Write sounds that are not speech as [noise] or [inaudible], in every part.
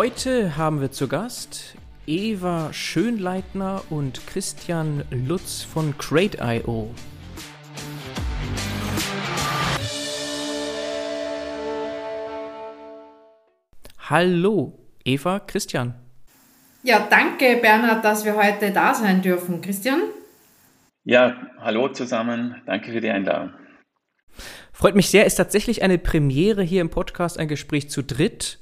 Heute haben wir zu Gast Eva Schönleitner und Christian Lutz von Crate.io. Hallo, Eva, Christian. Ja, danke Bernhard, dass wir heute da sein dürfen. Christian? Ja, hallo zusammen. Danke für die Einladung. Freut mich sehr, ist tatsächlich eine Premiere hier im Podcast, ein Gespräch zu dritt.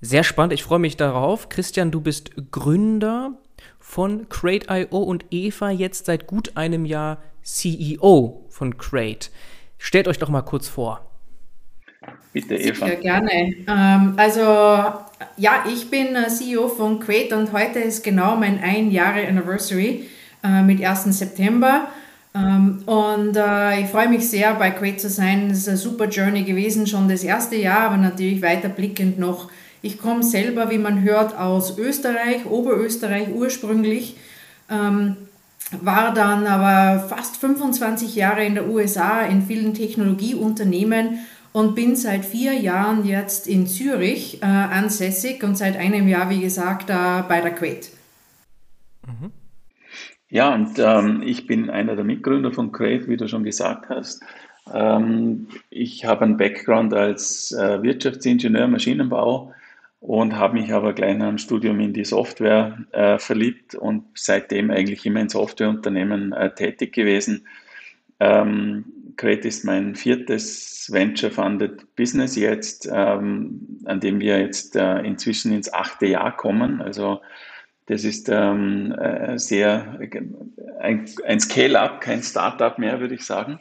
Sehr spannend, ich freue mich darauf. Christian, du bist Gründer von Crate.io und Eva jetzt seit gut einem Jahr CEO von Crate. Stellt euch doch mal kurz vor. Bitte, Eva. Sehr gerne. Ähm, also, ja, ich bin äh, CEO von Crate und heute ist genau mein ein Jahre Anniversary äh, mit 1. September. Ähm, und äh, ich freue mich sehr, bei Crate zu sein. Es ist eine super Journey gewesen, schon das erste Jahr, aber natürlich weiterblickend noch ich komme selber, wie man hört, aus Österreich, Oberösterreich ursprünglich, ähm, war dann aber fast 25 Jahre in der USA in vielen Technologieunternehmen und bin seit vier Jahren jetzt in Zürich äh, ansässig und seit einem Jahr, wie gesagt, äh, bei der Quet. Mhm. Ja, und ähm, ich bin einer der Mitgründer von Crate, wie du schon gesagt hast. Ähm, ich habe einen Background als äh, Wirtschaftsingenieur, Maschinenbau und habe mich aber gleich nach dem Studium in die Software äh, verliebt und seitdem eigentlich immer in Softwareunternehmen äh, tätig gewesen. Ähm, Crate ist mein viertes Venture-Funded Business jetzt, ähm, an dem wir jetzt äh, inzwischen ins achte Jahr kommen. Also das ist ähm, äh, sehr ein, ein Scale-up, kein Startup mehr, würde ich sagen.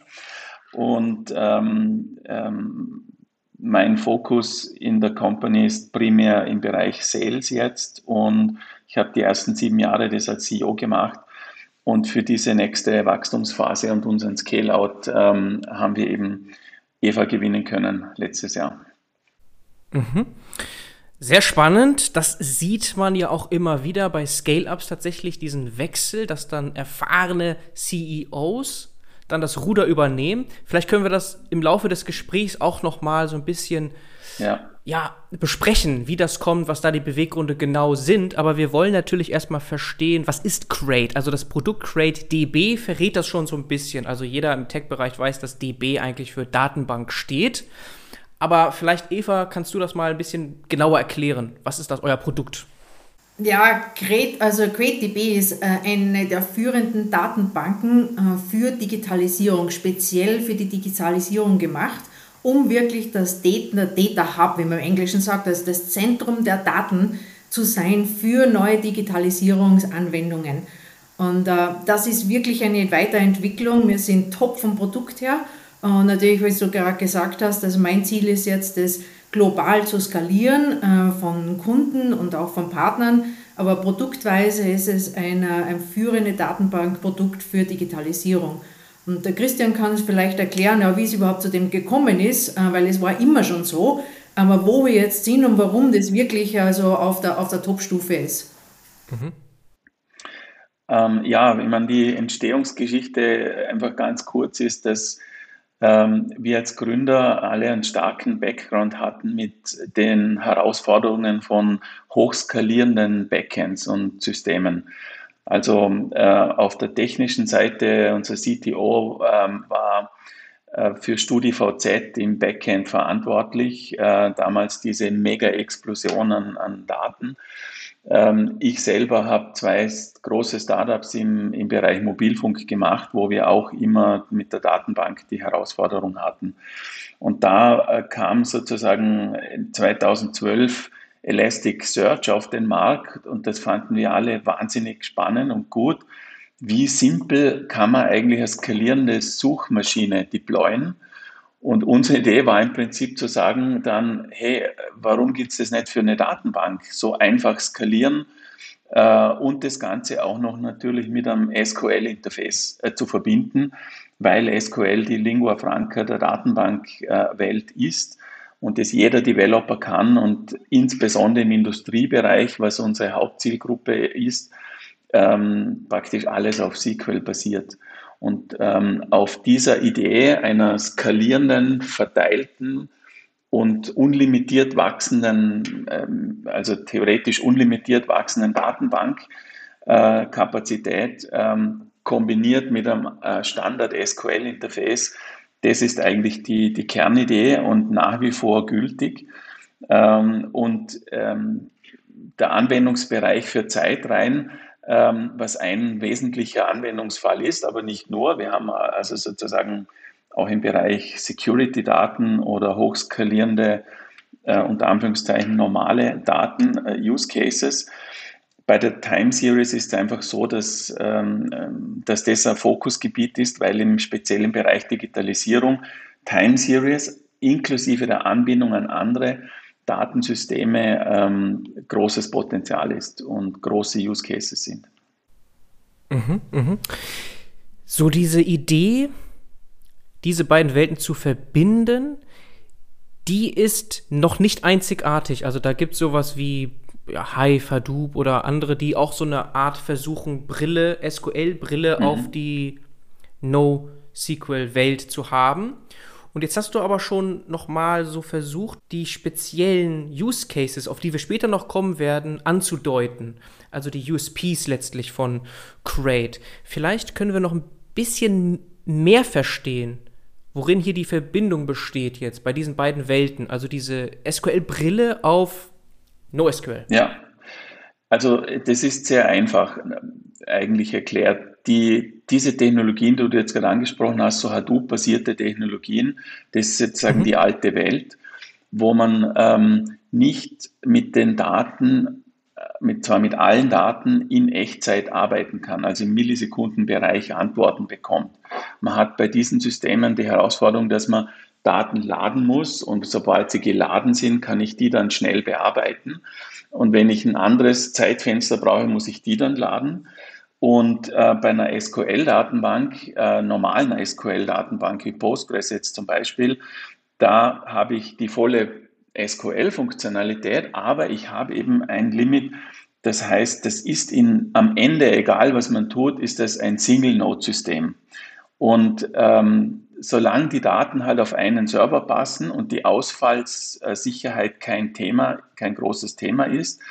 Und ähm, ähm, mein Fokus in der Company ist primär im Bereich Sales jetzt und ich habe die ersten sieben Jahre das als CEO gemacht und für diese nächste Wachstumsphase und unseren Scale-out ähm, haben wir eben Eva gewinnen können letztes Jahr. Mhm. Sehr spannend. Das sieht man ja auch immer wieder bei Scale-Ups tatsächlich, diesen Wechsel, dass dann erfahrene CEOs dann das Ruder übernehmen. Vielleicht können wir das im Laufe des Gesprächs auch noch mal so ein bisschen ja. ja. besprechen, wie das kommt, was da die Beweggründe genau sind. Aber wir wollen natürlich erstmal verstehen, was ist Crate? Also das Produkt Crate DB verrät das schon so ein bisschen. Also jeder im Tech-Bereich weiß, dass DB eigentlich für Datenbank steht. Aber vielleicht, Eva, kannst du das mal ein bisschen genauer erklären? Was ist das, euer Produkt? Ja, Crate, also CrateDB ist äh, eine der führenden Datenbanken äh, für Digitalisierung, speziell für die Digitalisierung gemacht, um wirklich das Data, Data Hub, wie man im Englischen sagt, also das Zentrum der Daten zu sein für neue Digitalisierungsanwendungen. Und äh, das ist wirklich eine Weiterentwicklung. Wir sind top vom Produkt her. Und natürlich, wie du gerade gesagt hast, also mein Ziel ist jetzt, das global zu skalieren äh, von Kunden und auch von Partnern. Aber produktweise ist es eine, ein führende Datenbankprodukt für Digitalisierung. Und der Christian kann es vielleicht erklären, ja, wie es überhaupt zu dem gekommen ist, äh, weil es war immer schon so. Aber wo wir jetzt sind und warum das wirklich also auf der, auf der Top-Stufe ist. Mhm. Ähm, ja, ich meine, die Entstehungsgeschichte einfach ganz kurz ist, dass ähm, wir als Gründer alle einen starken Background hatten mit den Herausforderungen von hochskalierenden Backends und Systemen. Also äh, auf der technischen Seite, unser CTO ähm, war für StudiVZ im Backend verantwortlich, äh, damals diese Mega-Explosion an, an Daten. Ähm, ich selber habe zwei große Startups im, im Bereich Mobilfunk gemacht, wo wir auch immer mit der Datenbank die Herausforderung hatten. Und da äh, kam sozusagen 2012 Elasticsearch auf den Markt und das fanden wir alle wahnsinnig spannend und gut. Wie simpel kann man eigentlich eine skalierende Suchmaschine deployen? Und unsere Idee war im Prinzip zu sagen dann, hey, warum gibt es das nicht für eine Datenbank? So einfach skalieren äh, und das Ganze auch noch natürlich mit einem SQL-Interface äh, zu verbinden, weil SQL die Lingua Franca der Datenbankwelt äh, ist und das jeder Developer kann und insbesondere im Industriebereich, was unsere Hauptzielgruppe ist, ähm, praktisch alles auf SQL basiert. Und ähm, auf dieser Idee einer skalierenden, verteilten und unlimitiert wachsenden, ähm, also theoretisch unlimitiert wachsenden Datenbankkapazität ähm, kombiniert mit einem äh, Standard SQL-Interface, das ist eigentlich die, die Kernidee und nach wie vor gültig. Ähm, und der Anwendungsbereich für Zeitreihen, was ein wesentlicher Anwendungsfall ist, aber nicht nur. Wir haben also sozusagen auch im Bereich Security-Daten oder hochskalierende, äh, unter Anführungszeichen normale Daten-Use-Cases. Äh, Bei der Time Series ist es einfach so, dass, ähm, ähm, dass das ein Fokusgebiet ist, weil im speziellen Bereich Digitalisierung Time Series inklusive der Anbindung an andere Datensysteme ähm, großes Potenzial ist und große Use Cases sind. Mhm, mh. So diese Idee, diese beiden Welten zu verbinden, die ist noch nicht einzigartig. Also da gibt es sowas wie ja, Hive, Hadoop oder andere, die auch so eine Art versuchen, Brille, SQL-Brille mhm. auf die NoSQL-Welt zu haben. Und jetzt hast du aber schon noch mal so versucht, die speziellen Use Cases, auf die wir später noch kommen werden, anzudeuten. Also die USPs letztlich von Crate. Vielleicht können wir noch ein bisschen mehr verstehen, worin hier die Verbindung besteht jetzt bei diesen beiden Welten, also diese SQL-Brille auf NoSQL. Ja, also das ist sehr einfach eigentlich erklärt. Die, diese Technologien, die du jetzt gerade angesprochen hast, so Hadoop-basierte Technologien, das ist sozusagen mhm. die alte Welt, wo man ähm, nicht mit den Daten mit, zwar mit allen Daten in Echtzeit arbeiten kann, also im Millisekundenbereich Antworten bekommt. Man hat bei diesen Systemen die Herausforderung, dass man Daten laden muss und sobald sie geladen sind, kann ich die dann schnell bearbeiten. Und wenn ich ein anderes Zeitfenster brauche, muss ich die dann laden. Und äh, bei einer SQL-Datenbank, äh, normalen SQL-Datenbank wie Postgres jetzt zum Beispiel, da habe ich die volle SQL-Funktionalität, aber ich habe eben ein Limit. Das heißt, das ist in, am Ende, egal was man tut, ist das ein Single-Node-System. Und ähm, solange die Daten halt auf einen Server passen und die Ausfallssicherheit kein Thema, kein großes Thema ist,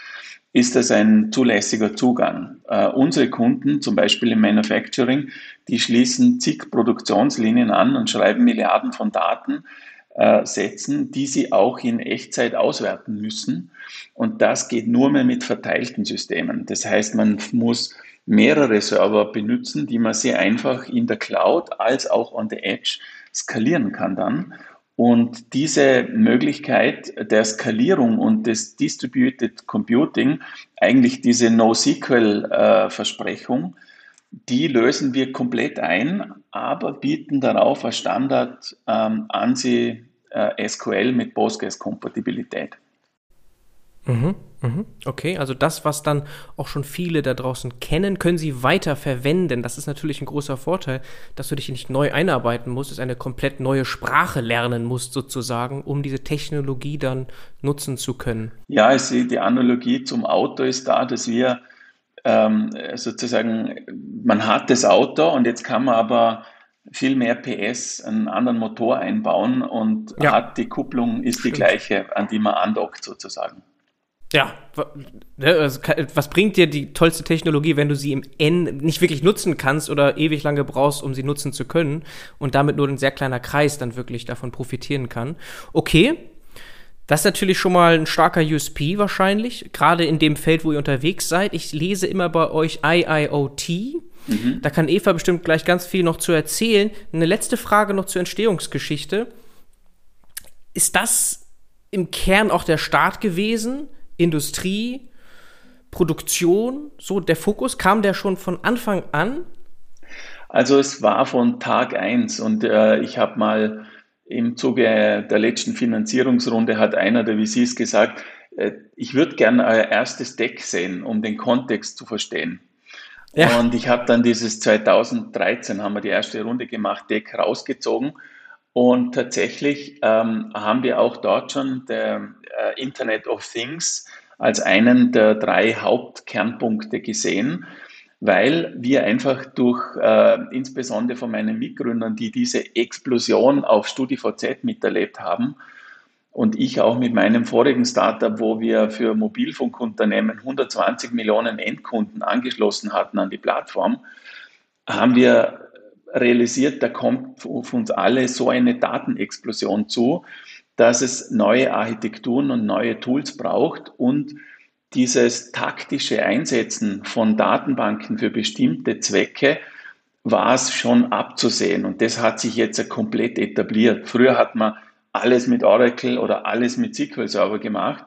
ist das ein zulässiger Zugang. Äh, unsere Kunden, zum Beispiel im Manufacturing, die schließen zig Produktionslinien an und schreiben Milliarden von Daten äh, die sie auch in Echtzeit auswerten müssen. Und das geht nur mehr mit verteilten Systemen. Das heißt, man muss mehrere Server benutzen, die man sehr einfach in der Cloud als auch on the Edge skalieren kann dann. Und diese Möglichkeit der Skalierung und des Distributed Computing, eigentlich diese NoSQL-Versprechung, die lösen wir komplett ein, aber bieten darauf als Standard ähm, ANSI äh, SQL mit Postgres-Kompatibilität. Mhm. Okay, also das, was dann auch schon viele da draußen kennen, können sie weiter verwenden. Das ist natürlich ein großer Vorteil, dass du dich nicht neu einarbeiten musst, dass eine komplett neue Sprache lernen musst, sozusagen, um diese Technologie dann nutzen zu können. Ja, ich sehe, die Analogie zum Auto ist da, dass wir ähm, sozusagen, man hat das Auto und jetzt kann man aber viel mehr PS, einen anderen Motor einbauen und ja. hat die Kupplung ist Stimmt. die gleiche, an die man andockt sozusagen. Ja, ne, was bringt dir die tollste Technologie, wenn du sie im N nicht wirklich nutzen kannst oder ewig lange brauchst, um sie nutzen zu können und damit nur ein sehr kleiner Kreis dann wirklich davon profitieren kann? Okay, das ist natürlich schon mal ein starker USP wahrscheinlich, gerade in dem Feld, wo ihr unterwegs seid. Ich lese immer bei euch IIoT. Mhm. Da kann Eva bestimmt gleich ganz viel noch zu erzählen. Eine letzte Frage noch zur Entstehungsgeschichte. Ist das im Kern auch der Start gewesen? Industrie, Produktion, so der Fokus? Kam der schon von Anfang an? Also es war von Tag eins und äh, ich habe mal im Zuge der letzten Finanzierungsrunde hat einer der VCs gesagt, äh, ich würde gerne euer erstes Deck sehen, um den Kontext zu verstehen. Ja. Und ich habe dann dieses 2013, haben wir die erste Runde gemacht, Deck rausgezogen. Und tatsächlich ähm, haben wir auch dort schon der äh, Internet of Things als einen der drei Hauptkernpunkte gesehen, weil wir einfach durch, äh, insbesondere von meinen Mitgründern, die diese Explosion auf StudiVZ miterlebt haben, und ich auch mit meinem vorigen Startup, wo wir für Mobilfunkunternehmen 120 Millionen Endkunden angeschlossen hatten an die Plattform, haben wir realisiert, da kommt auf uns alle so eine Datenexplosion zu, dass es neue Architekturen und neue Tools braucht und dieses taktische Einsetzen von Datenbanken für bestimmte Zwecke war es schon abzusehen und das hat sich jetzt komplett etabliert. Früher hat man alles mit Oracle oder alles mit SQL Server gemacht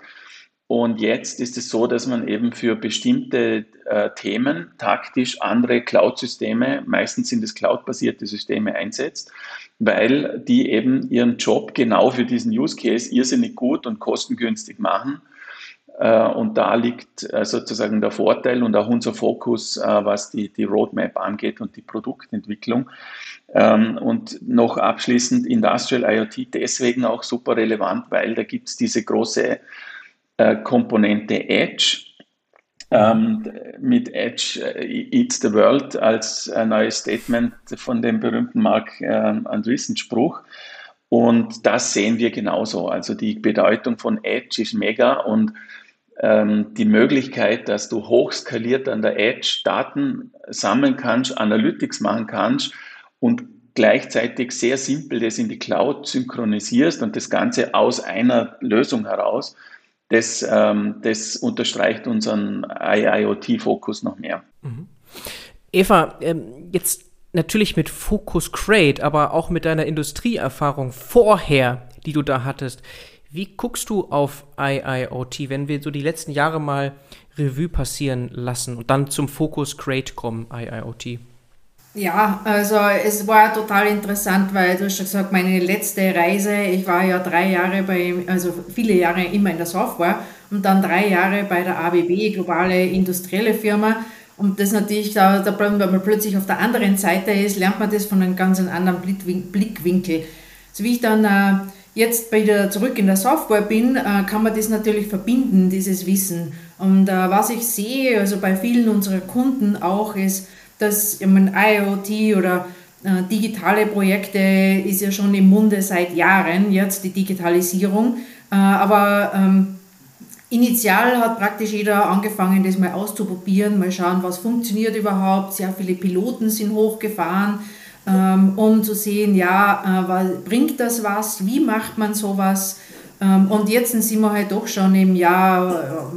und jetzt ist es so, dass man eben für bestimmte äh, Themen taktisch andere Cloud-Systeme, meistens sind es cloud-basierte Systeme einsetzt, weil die eben ihren Job genau für diesen Use Case irrsinnig gut und kostengünstig machen äh, und da liegt äh, sozusagen der Vorteil und auch unser Fokus, äh, was die, die Roadmap angeht und die Produktentwicklung. Ähm, und noch abschließend Industrial IoT deswegen auch super relevant, weil da gibt es diese große Komponente Edge. Ähm, mit Edge Eats the World als ein neues Statement von dem berühmten Mark Andreessen Spruch. Und das sehen wir genauso. Also die Bedeutung von Edge ist mega und ähm, die Möglichkeit, dass du hochskaliert an der Edge Daten sammeln kannst, Analytics machen kannst und gleichzeitig sehr simpel das in die Cloud synchronisierst und das Ganze aus einer Lösung heraus, das, ähm, das unterstreicht unseren IIoT-Fokus noch mehr. Mhm. Eva, ähm, jetzt natürlich mit Focus Crate, aber auch mit deiner Industrieerfahrung vorher, die du da hattest. Wie guckst du auf IIoT, wenn wir so die letzten Jahre mal Revue passieren lassen und dann zum Fokus Crate kommen, IIoT? Ja, also es war total interessant, weil du hast schon gesagt, meine letzte Reise, ich war ja drei Jahre bei, also viele Jahre immer in der Software und dann drei Jahre bei der ABB, globale industrielle Firma. Und das natürlich, da, da wenn man plötzlich auf der anderen Seite ist, lernt man das von einem ganz anderen Blickwinkel. So wie ich dann äh, jetzt wieder zurück in der Software bin, äh, kann man das natürlich verbinden, dieses Wissen. Und äh, was ich sehe, also bei vielen unserer Kunden auch, ist, dass ich meine, IoT oder äh, digitale Projekte ist ja schon im Munde seit Jahren, jetzt die Digitalisierung. aber ähm, initial hat praktisch jeder angefangen, das mal auszuprobieren, mal schauen, was funktioniert überhaupt. Sehr viele Piloten sind hochgefahren ähm, um zu sehen, ja, äh, bringt das was, wie macht man sowas. Ähm, und jetzt sind wir halt doch schon im Jahr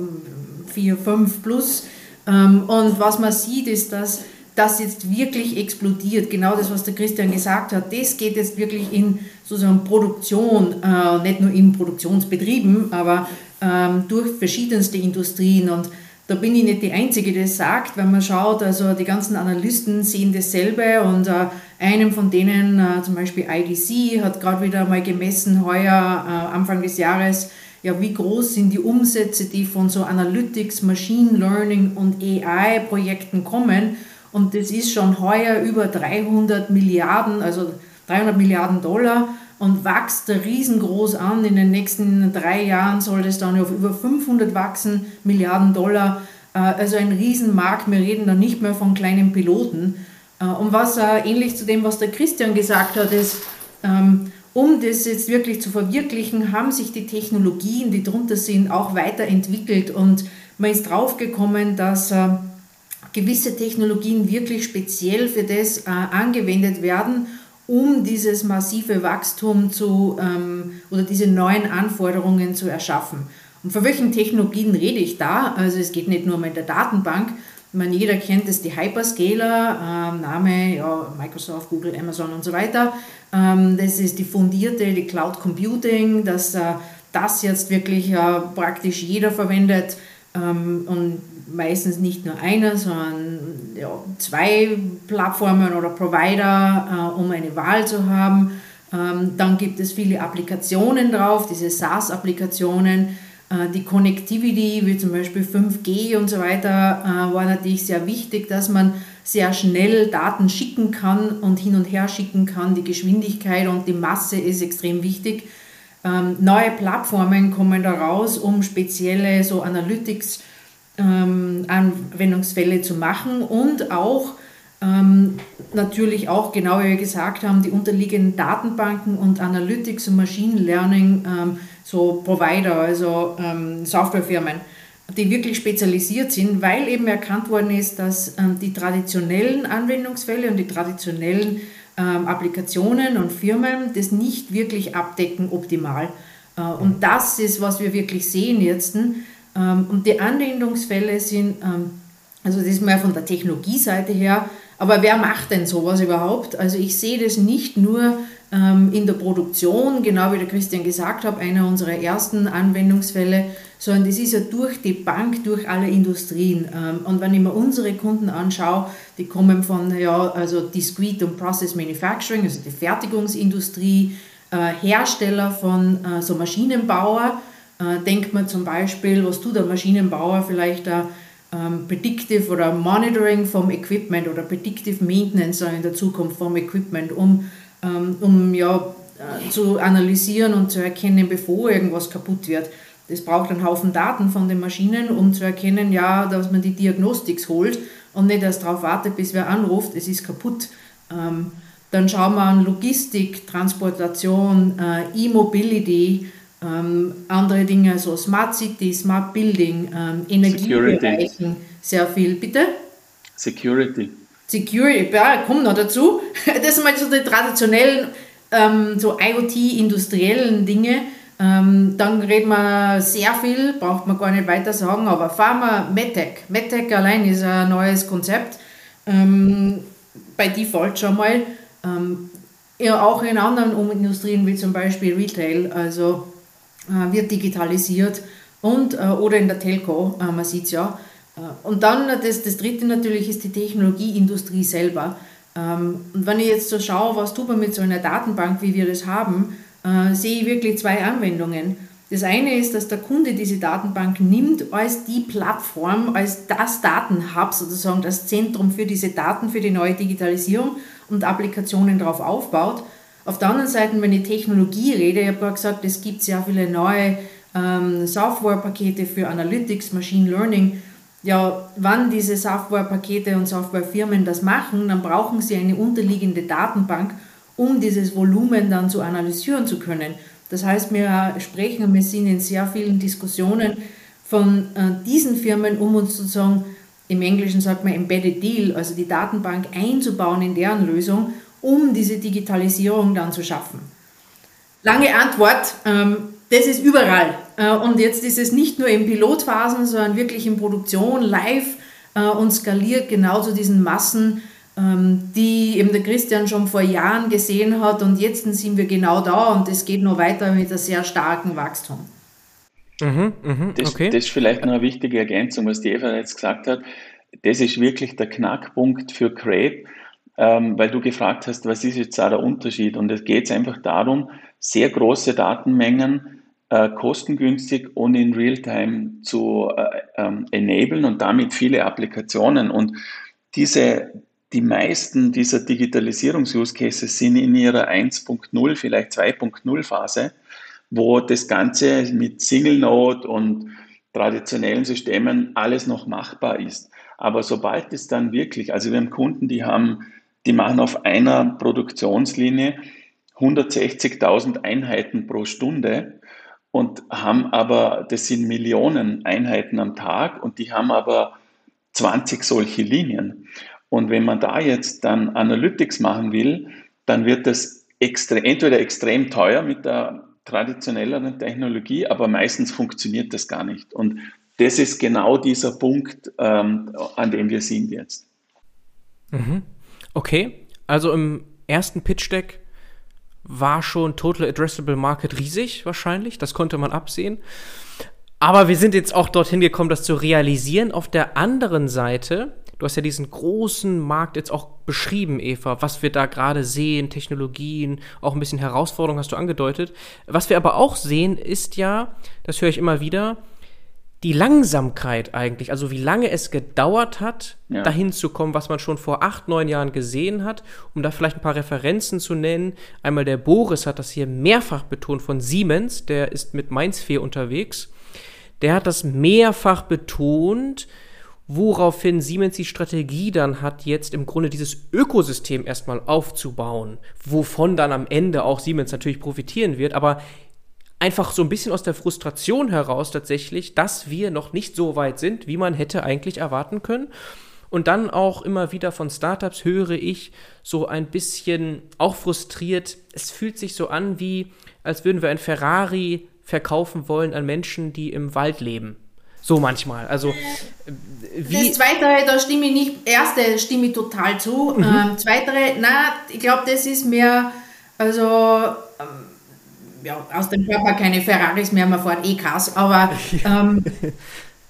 4, ähm, 5 plus. Ähm, und was man sieht, ist, dass das jetzt wirklich explodiert. Genau das, was der Christian gesagt hat, das geht jetzt wirklich in sozusagen Produktion, äh, nicht nur in Produktionsbetrieben, aber ähm, durch verschiedenste Industrien. Und da bin ich nicht die Einzige, die das sagt, wenn man schaut, also die ganzen Analysten sehen dasselbe und äh, einem von denen, äh, zum Beispiel IDC, hat gerade wieder mal gemessen, heuer, äh, Anfang des Jahres, ja, wie groß sind die Umsätze, die von so Analytics, Machine Learning und AI-Projekten kommen. Und das ist schon heuer über 300 Milliarden, also 300 Milliarden Dollar und wächst riesengroß an. In den nächsten drei Jahren soll das dann auf über 500 wachsen, Milliarden Dollar. Äh, also ein Riesenmarkt. Wir reden da nicht mehr von kleinen Piloten. Äh, und was äh, ähnlich zu dem, was der Christian gesagt hat, ist, ähm, um das jetzt wirklich zu verwirklichen, haben sich die Technologien, die drunter sind, auch weiterentwickelt und man ist draufgekommen, dass gewisse Technologien wirklich speziell für das angewendet werden um dieses massive Wachstum zu ähm, oder diese neuen Anforderungen zu erschaffen. Und von welchen Technologien rede ich da? Also es geht nicht nur um der Datenbank. Man, jeder kennt es, die Hyperscaler, ähm, Name, ja, Microsoft, Google, Amazon und so weiter. Ähm, das ist die fundierte, die Cloud Computing, dass äh, das jetzt wirklich äh, praktisch jeder verwendet. Ähm, und meistens nicht nur einer, sondern ja, zwei Plattformen oder Provider, äh, um eine Wahl zu haben. Ähm, dann gibt es viele Applikationen drauf, diese SaaS-Applikationen. Äh, die Connectivity, wie zum Beispiel 5G und so weiter, äh, war natürlich sehr wichtig, dass man sehr schnell Daten schicken kann und hin und her schicken kann. Die Geschwindigkeit und die Masse ist extrem wichtig. Ähm, neue Plattformen kommen da raus, um spezielle so Analytics ähm, Anwendungsfälle zu machen und auch Ähm, natürlich auch, genau wie wir gesagt haben, die unterliegenden Datenbanken und Analytics und Machine Learning, ähm, so Provider, also ähm, Softwarefirmen, die wirklich spezialisiert sind, weil eben erkannt worden ist, dass ähm, die traditionellen Anwendungsfälle und die traditionellen ähm, Applikationen und Firmen das nicht wirklich abdecken optimal. Äh, und das ist, was wir wirklich sehen jetzt. Ähm, und die Anwendungsfälle sind, ähm, also das ist mal von der Technologieseite her, aber wer macht denn sowas überhaupt? Also ich sehe das nicht nur ähm, in der Produktion, genau wie der Christian gesagt hat, einer unserer ersten Anwendungsfälle, sondern das ist ja durch die Bank, durch alle Industrien. Und wenn ich mir unsere Kunden anschaue, die kommen von ja, also Discrete und Process Manufacturing, also die Fertigungsindustrie, äh, Hersteller von äh, so Maschinenbauer, denkt man zum Beispiel, was tut der Maschinenbauer vielleicht da? Ähm, Predictive oder Monitoring vom Equipment oder Predictive Maintenance in der Zukunft vom Equipment, um, ähm, um ja, äh, zu analysieren und zu erkennen, bevor irgendwas kaputt wird. Das braucht einen Haufen Daten von den Maschinen, um zu erkennen, ja, dass man die Diagnostics holt und nicht erst darauf wartet, bis wer anruft, es ist kaputt. Ähm, dann schauen wir an Logistik, Transportation, äh, E-Mobility, ähm, andere Dinge, so Smart City, Smart Building, ähm, Energiebereichen, sehr viel. Bitte? Security. Security, ja, kommt noch dazu. [laughs] Das sind mal so die traditionellen, ähm, so IoT-industriellen Dinge. Ähm, dann reden wir sehr viel, braucht man gar nicht weiter sagen, aber Pharma, MedTech. MedTech allein ist ein neues Konzept. Ähm, bei Default schon mal. Ähm, ja, auch in anderen Industrien wie zum Beispiel Retail. Also wird digitalisiert und, äh, oder in der Telco, äh, man sieht es ja. Und dann das, das dritte natürlich ist die Technologieindustrie selber. Ähm, und wenn ich jetzt so schaue, was tut man mit so einer Datenbank, wie wir das haben, sehe ich wirklich zwei Anwendungen. Das eine ist, dass der Kunde diese Datenbank nimmt als die Plattform, als das Datenhub sozusagen, das Zentrum für diese Daten, für die neue Digitalisierung und Applikationen darauf aufbaut. Auf der anderen Seite, wenn ich Technologie rede, ich habe gesagt, es gibt sehr viele neue ähm, Softwarepakete für Analytics, Machine Learning. Ja, wann diese Softwarepakete und Softwarefirmen das machen, dann brauchen sie eine unterliegende Datenbank, um dieses Volumen dann zu analysieren zu können. Das heißt, wir sprechen, wir sind in sehr vielen Diskussionen von äh, diesen Firmen, um uns sozusagen, im Englischen sagt man Embedded Deal, also die Datenbank einzubauen in deren Lösung um diese Digitalisierung dann zu schaffen? Lange Antwort, ähm, das ist überall. Äh, und jetzt ist es nicht nur in Pilotphasen, sondern wirklich in Produktion, live äh, und skaliert genau zu diesen Massen, ähm, die eben der Christian schon vor Jahren gesehen hat. Und jetzt sind wir genau da und es geht noch weiter mit einem sehr starken Wachstum. Mhm, mh, das, okay. das ist vielleicht noch eine wichtige Ergänzung, was die Eva jetzt gesagt hat. Das ist wirklich der Knackpunkt für Create ähm, weil du gefragt hast, was ist jetzt da der Unterschied? Und es geht einfach darum, sehr große Datenmengen äh, kostengünstig und in Realtime zu äh, ähm, enablen und damit viele Applikationen. Und diese, die meisten dieser Digitalisierungs-Use-Cases sind in ihrer 1.0, vielleicht 2.0 Phase, wo das Ganze mit Single Node und traditionellen Systemen alles noch machbar ist. Aber sobald es dann wirklich, also wir haben Kunden, die haben die machen auf einer Produktionslinie 160.000 Einheiten pro Stunde und haben aber, das sind Millionen Einheiten am Tag und die haben aber 20 solche Linien. Und wenn man da jetzt dann Analytics machen will, dann wird das extre entweder extrem teuer mit der traditionelleren Technologie, aber meistens funktioniert das gar nicht. Und das ist genau dieser Punkt, ähm, an dem wir sind jetzt. Mhm. Okay, also im ersten Pitch-Deck war schon Total Addressable Market riesig, wahrscheinlich. Das konnte man absehen. Aber wir sind jetzt auch dorthin gekommen, das zu realisieren. Auf der anderen Seite, du hast ja diesen großen Markt jetzt auch beschrieben, Eva, was wir da gerade sehen, Technologien, auch ein bisschen Herausforderungen hast du angedeutet. Was wir aber auch sehen, ist ja, das höre ich immer wieder, die Langsamkeit eigentlich, also wie lange es gedauert hat, ja. dahin zu kommen, was man schon vor acht, neun Jahren gesehen hat, um da vielleicht ein paar Referenzen zu nennen. Einmal der Boris hat das hier mehrfach betont von Siemens, der ist mit Mainz 4 unterwegs. Der hat das mehrfach betont, woraufhin Siemens die Strategie dann hat, jetzt im Grunde dieses Ökosystem erstmal aufzubauen, wovon dann am Ende auch Siemens natürlich profitieren wird, aber einfach so ein bisschen aus der Frustration heraus tatsächlich, dass wir noch nicht so weit sind, wie man hätte eigentlich erwarten können. Und dann auch immer wieder von Startups höre ich so ein bisschen auch frustriert. Es fühlt sich so an, wie als würden wir ein Ferrari verkaufen wollen an Menschen, die im Wald leben. So manchmal. Also wie das Zweite, da stimme ich nicht. Erste stimme ich total zu. Mhm. Ähm, Zweitere, na, ich glaube, das ist mehr, also ja, aus dem Körper keine Ferraris mehr, man fährt eh Cars, aber [laughs] ähm,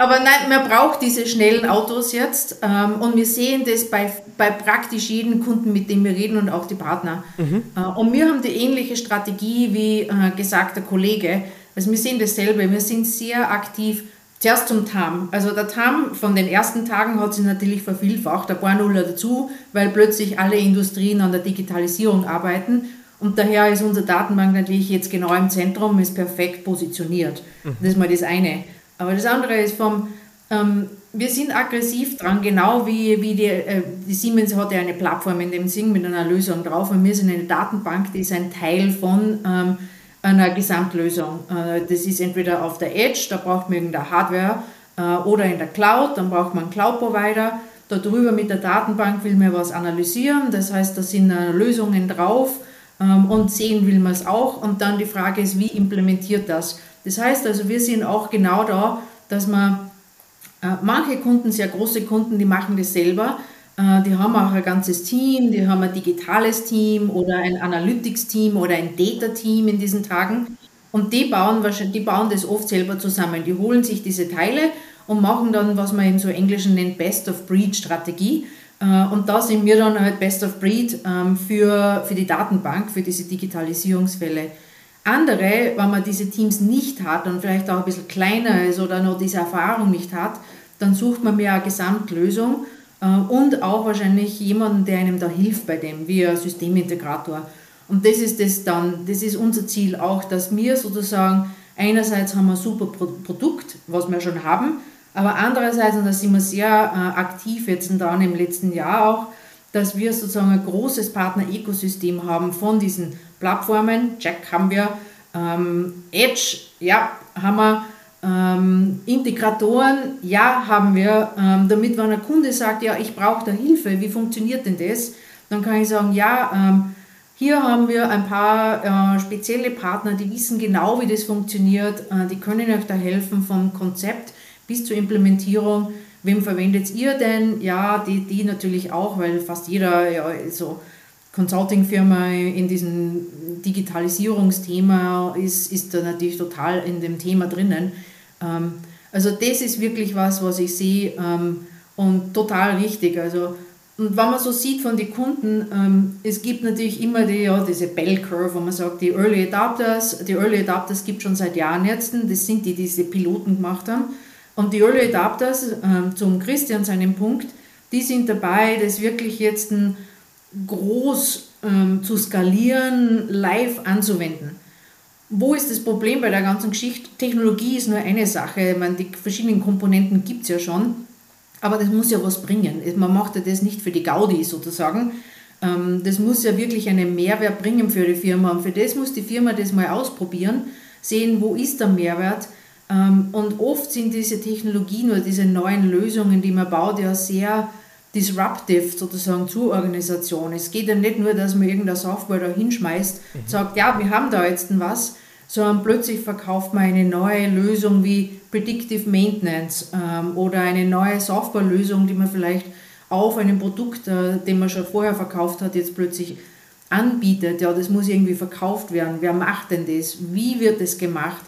Aber nein, man braucht diese schnellen Autos jetzt ähm, und wir sehen das bei, bei praktisch jedem Kunden, mit dem wir reden und auch die Partner. Mhm. Äh, und wir haben die ähnliche Strategie wie äh, gesagt der Kollege. Also wir sehen dasselbe, wir sind sehr aktiv. Zuerst zum TAM. Also der TAM von den ersten Tagen hat sich natürlich vervielfacht, ein paar Nuller dazu, weil plötzlich alle Industrien an der Digitalisierung arbeiten. Und daher ist unsere Datenbank natürlich jetzt genau im Zentrum, ist perfekt positioniert. Mhm. Das ist mal das eine. Aber das andere ist vom, ähm, wir sind aggressiv dran, genau wie, wie die, äh, die Siemens hat ja eine Plattform in dem Sing mit einer Lösung drauf und wir sind eine Datenbank, die ist ein Teil von ähm, einer Gesamtlösung. Äh, das ist entweder auf der Edge, da braucht man irgendeine Hardware, äh, oder in der Cloud, dann braucht man einen Cloud-Provider. Darüber mit der Datenbank will man was analysieren, das heißt, da sind äh, Lösungen drauf und sehen will man es auch. Und dann die Frage ist, wie implementiert das? Das heißt also, wir sind auch genau da, dass man äh, manche Kunden, sehr große Kunden, die machen das selber. Äh, die haben auch ein ganzes Team, die haben ein digitales Team oder ein Analytics-Team oder ein Data-Team in diesen Tagen. Und die bauen, die bauen das oft selber zusammen. Die holen sich diese Teile und machen dann, was man im so Englischen nennt, Best-of-Breed-Strategie. Äh, und da sind wir dann halt Best of Breed ähm, für, für die Datenbank, für diese Digitalisierungsfälle. Andere, wenn man diese Teams nicht hat und vielleicht auch ein bisschen kleiner ist oder noch diese Erfahrung nicht hat, dann sucht man mehr eine Gesamtlösung äh, und auch wahrscheinlich jemanden, der einem da hilft bei dem, wie ein Systemintegrator. Und das ist das dann, das ist unser Ziel auch, dass wir sozusagen einerseits haben wir ein super Produkt, was wir schon haben, aber andererseits, und da sind wir sehr äh, aktiv jetzt und dann im letzten Jahr auch, dass wir sozusagen ein großes Partner-Ökosystem haben von diesen Plattformen. Jack haben wir, ähm, Edge, ja, haben wir. Ähm, Integratoren, ja, haben wir, ähm, damit wenn ein Kunde sagt, ja, ich brauche da Hilfe, wie funktioniert denn das? Dann kann ich sagen, ja, ähm, hier haben wir ein paar äh, spezielle Partner, die wissen genau, wie das funktioniert, äh, die können euch da helfen vom Konzept bis zur Implementierung. Wem verwendet ihr denn? Ja, die, die natürlich auch, weil fast jeder ja, so Consulting-Firma in diesem Digitalisierungsthema ist, ist da natürlich total in dem Thema drinnen. Ähm, also das ist wirklich was, was ich sehe ähm, und total richtig. Also und wenn man so sieht von den Kunden, ähm, es gibt natürlich immer die, ja, diese Bell Curve, wo man sagt, die Early Adapters, die Early Adapters gibt es schon seit Jahren jetzt, das sind die, die diese Piloten gemacht haben. Und die Early Adapters, zum Christian seinen Punkt, die sind dabei, das wirklich jetzt groß ähm, zu skalieren, live anzuwenden. Wo ist das Problem bei der ganzen Geschichte? Technologie ist nur eine Sache. Ich meine, die verschiedenen Komponenten gibt es ja schon, aber das muss ja was bringen. Man macht ja das nicht für die Gaudi sozusagen. Ähm, das muss ja wirklich einen Mehrwert bringen für die Firma. Und für das muss die Firma das mal ausprobieren, sehen, wo ist der Mehrwert. Ähm, und oft sind diese Technologien oder diese neuen Lösungen, die man baut, ja sehr disruptive sozusagen zur Organisation. Es geht ja nicht nur, dass man irgendeine Software da hinschmeißt, mhm. sagt, ja, wir haben da jetzt was, sondern plötzlich verkauft man eine neue Lösung wie Predictive Maintenance ähm, oder eine neue Softwarelösung, die man vielleicht auf einem Produkt, äh, den man schon vorher verkauft hat, jetzt plötzlich anbietet. Ja, das muss irgendwie verkauft werden. Wer macht denn das? Wie wird das gemacht?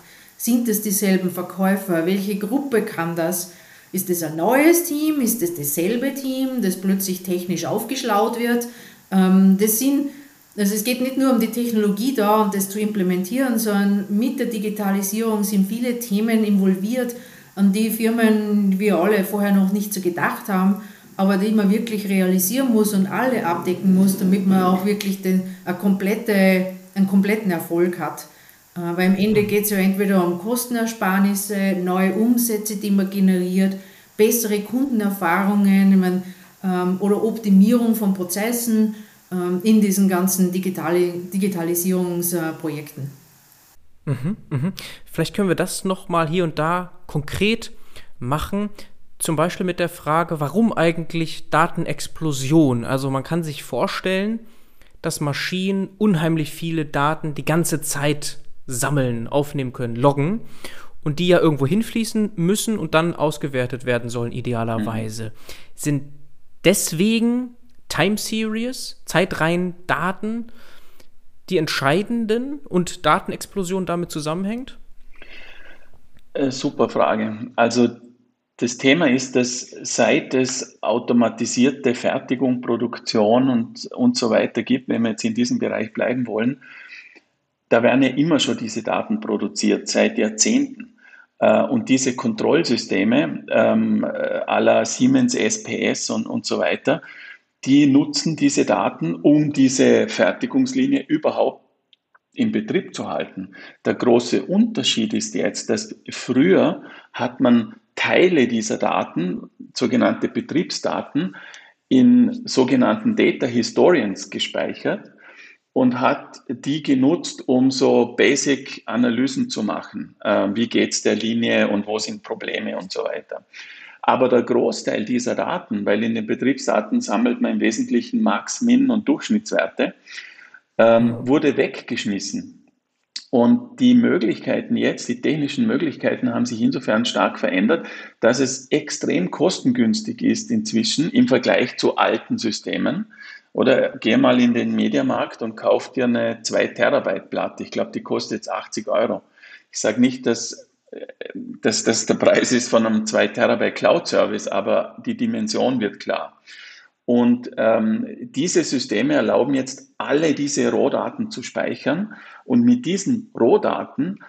Sind es dieselben Verkäufer? Welche Gruppe kann das? Ist es ein neues Team? Ist es dasselbe Team, das plötzlich technisch aufgeschlaut wird? Ähm, das sind, also es geht nicht nur um die Technologie da und das zu implementieren, sondern mit der Digitalisierung sind viele Themen involviert, an die Firmen, wir alle vorher noch nicht so gedacht haben, aber die man wirklich realisieren muss und alle abdecken muss, damit man auch wirklich den, eine komplette, einen kompletten Erfolg hat. Äh, weil am Ende geht es ja entweder um Kostenersparnisse, neue Umsätze, die man generiert, bessere Kundenerfahrungen meine, ähm, oder Optimierung von Prozessen ähm, in diesen ganzen Digitali Digitalisierungsprojekten. Mhm, mh. Vielleicht können wir das nochmal hier und da konkret machen. Zum Beispiel mit der Frage, warum eigentlich Datenexplosion? Also man kann sich vorstellen, dass Maschinen unheimlich viele Daten die ganze Zeit sammeln, aufnehmen können, loggen und die ja irgendwo hinfließen müssen und dann ausgewertet werden sollen, idealerweise. Mhm. Sind deswegen Time Series, Zeitreihen Daten, die entscheidenden und Datenexplosion damit zusammenhängt? Äh, super Frage. Also das Thema ist, dass seit es automatisierte Fertigung, Produktion und, und so weiter gibt, wenn wir jetzt in diesem Bereich bleiben wollen, da werden ja immer schon diese Daten produziert, seit Jahrzehnten. Äh, und diese Kontrollsysteme ähm, à la Siemens SPS und, und so weiter, die nutzen diese Daten, um diese Fertigungslinie überhaupt in Betrieb zu halten. Der große Unterschied ist jetzt, dass früher hat man Teile dieser Daten, sogenannte Betriebsdaten, in sogenannten Data Historians gespeichert und hat die genutzt, um so Basic-Analysen zu machen. Äh, wie geht es der Linie und wo sind Probleme und so weiter. Aber der Großteil dieser Daten, weil in den Betriebsdaten sammelt man im Wesentlichen Max, Min und Durchschnittswerte, ähm, wurde weggeschmissen. Und die Möglichkeiten jetzt, die technischen Möglichkeiten haben sich insofern stark verändert, dass es extrem kostengünstig ist inzwischen im Vergleich zu alten Systemen. Oder geh mal in den Mediamarkt und kauf dir eine 2 Terabyte Platte. Ich glaube, die kostet jetzt 80 Euro. Ich sage nicht, dass, dass das der Preis ist von einem 2 Terabyte Cloud Service, aber die Dimension wird klar. Und ähm, diese Systeme erlauben jetzt alle diese Rohdaten zu speichern. Und mit diesen Rohdaten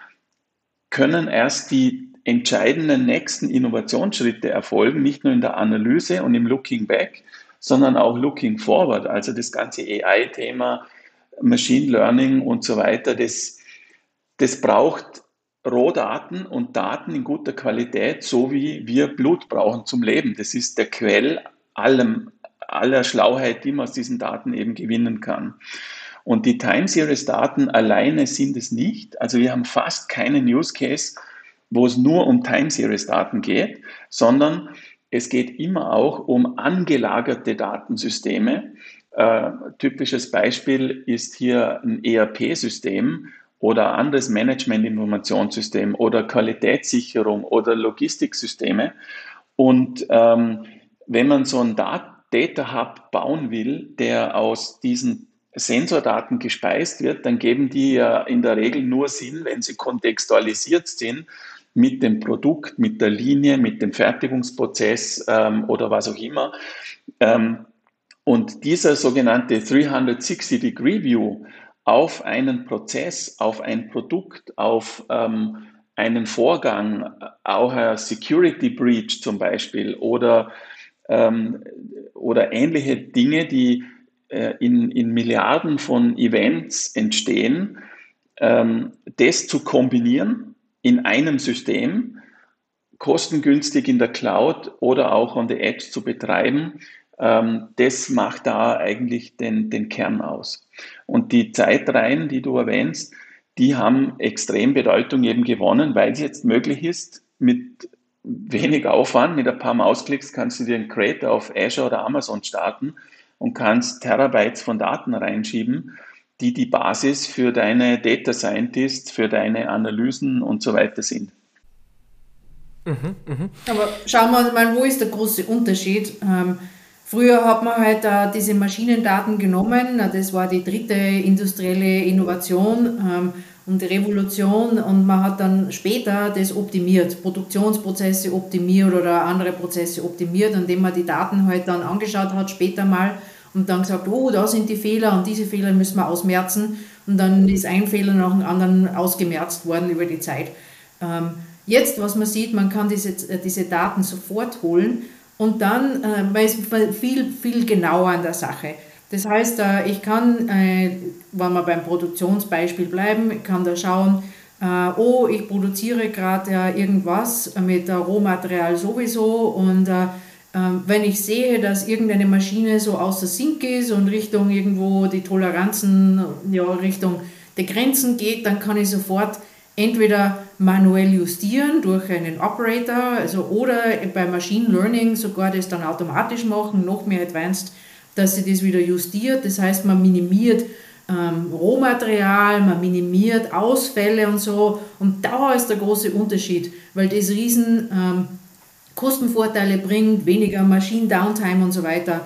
können erst die entscheidenden nächsten Innovationsschritte erfolgen, nicht nur in der Analyse und im Looking Back, sondern auch Looking Forward. Also das ganze AI-Thema, Machine Learning und so weiter, das, das braucht Rohdaten und Daten in guter Qualität, so wie wir Blut brauchen zum Leben. Das ist der Quell allem, aller Schlauheit, die man aus diesen Daten eben gewinnen kann. Und die Time Series Daten alleine sind es nicht. Also wir haben fast keinen Use Case, wo es nur um Time Series Daten geht, sondern es geht immer auch um angelagerte Datensysteme. Äh, typisches Beispiel ist hier ein ERP-System oder anderes Management-Informationssystem oder Qualitätssicherung oder Logistiksysteme. Und ähm, wenn man so ein Dat Data Hub bauen will, der aus diesen Sensordaten gespeist wird, dann geben die ja in der Regel nur Sinn, wenn sie kontextualisiert sind mit dem Produkt, mit der Linie, mit dem Fertigungsprozess ähm, oder was auch immer. Ähm, und dieser sogenannte 360-Degree-View auf einen Prozess, auf ein Produkt, auf ähm, einen Vorgang, auch ein Security Breach zum Beispiel oder ähm, oder ähnliche Dinge, die äh, in, in Milliarden von Events entstehen, ähm, das zu kombinieren in einem System, kostengünstig in der Cloud oder auch on the Edge zu betreiben, ähm, das macht da eigentlich den, den Kern aus. Und die Zeitreihen, die du erwähnst, die haben extrem Bedeutung eben gewonnen, weil es jetzt möglich ist, mit wenig Aufwand. Mit ein paar Mausklicks kannst du dir einen Creator auf Azure oder Amazon starten und kannst Terabytes von Daten reinschieben, die die Basis für deine Data Scientists, für deine Analysen und so weiter sind. Mhm, mh. Aber schauen wir mal, wo ist der große Unterschied? Ähm, früher hat man halt äh, diese Maschinendaten genommen, das war die dritte industrielle Innovation. Ähm, und die Revolution und man hat dann später das optimiert, Produktionsprozesse optimiert oder andere Prozesse optimiert, indem man die Daten halt dann angeschaut hat später mal und dann gesagt, oh, da sind die Fehler und diese Fehler müssen wir ausmerzen und dann ist ein Fehler nach dem anderen ausgemerzt worden über die Zeit. Ähm, jetzt, was man sieht, man kann diese, diese Daten sofort holen und dann, äh, man ist viel, viel genauer an der Sache. Das heißt, äh, ich kann, äh, wenn wir beim Produktionsbeispiel bleiben, kann da schauen, äh, oh, ich produziere gerade irgendwas mit Rohmaterial sowieso und äh, wenn ich sehe, dass irgendeine Maschine so außer Sync ist und Richtung irgendwo die Toleranzen, ja, Richtung der Grenzen geht, dann kann ich sofort entweder manuell justieren durch einen Operator, also oder bei Machine Learning sogar das dann automatisch machen, noch mehr advanced, dass sie das wieder justiert. Das heißt, man minimiert ähm, Rohmaterial, man minimiert Ausfälle und so. Und da ist der große Unterschied, weil das riesen ähm, Kostenvorteile bringt, weniger Maschinen-Downtime und so weiter.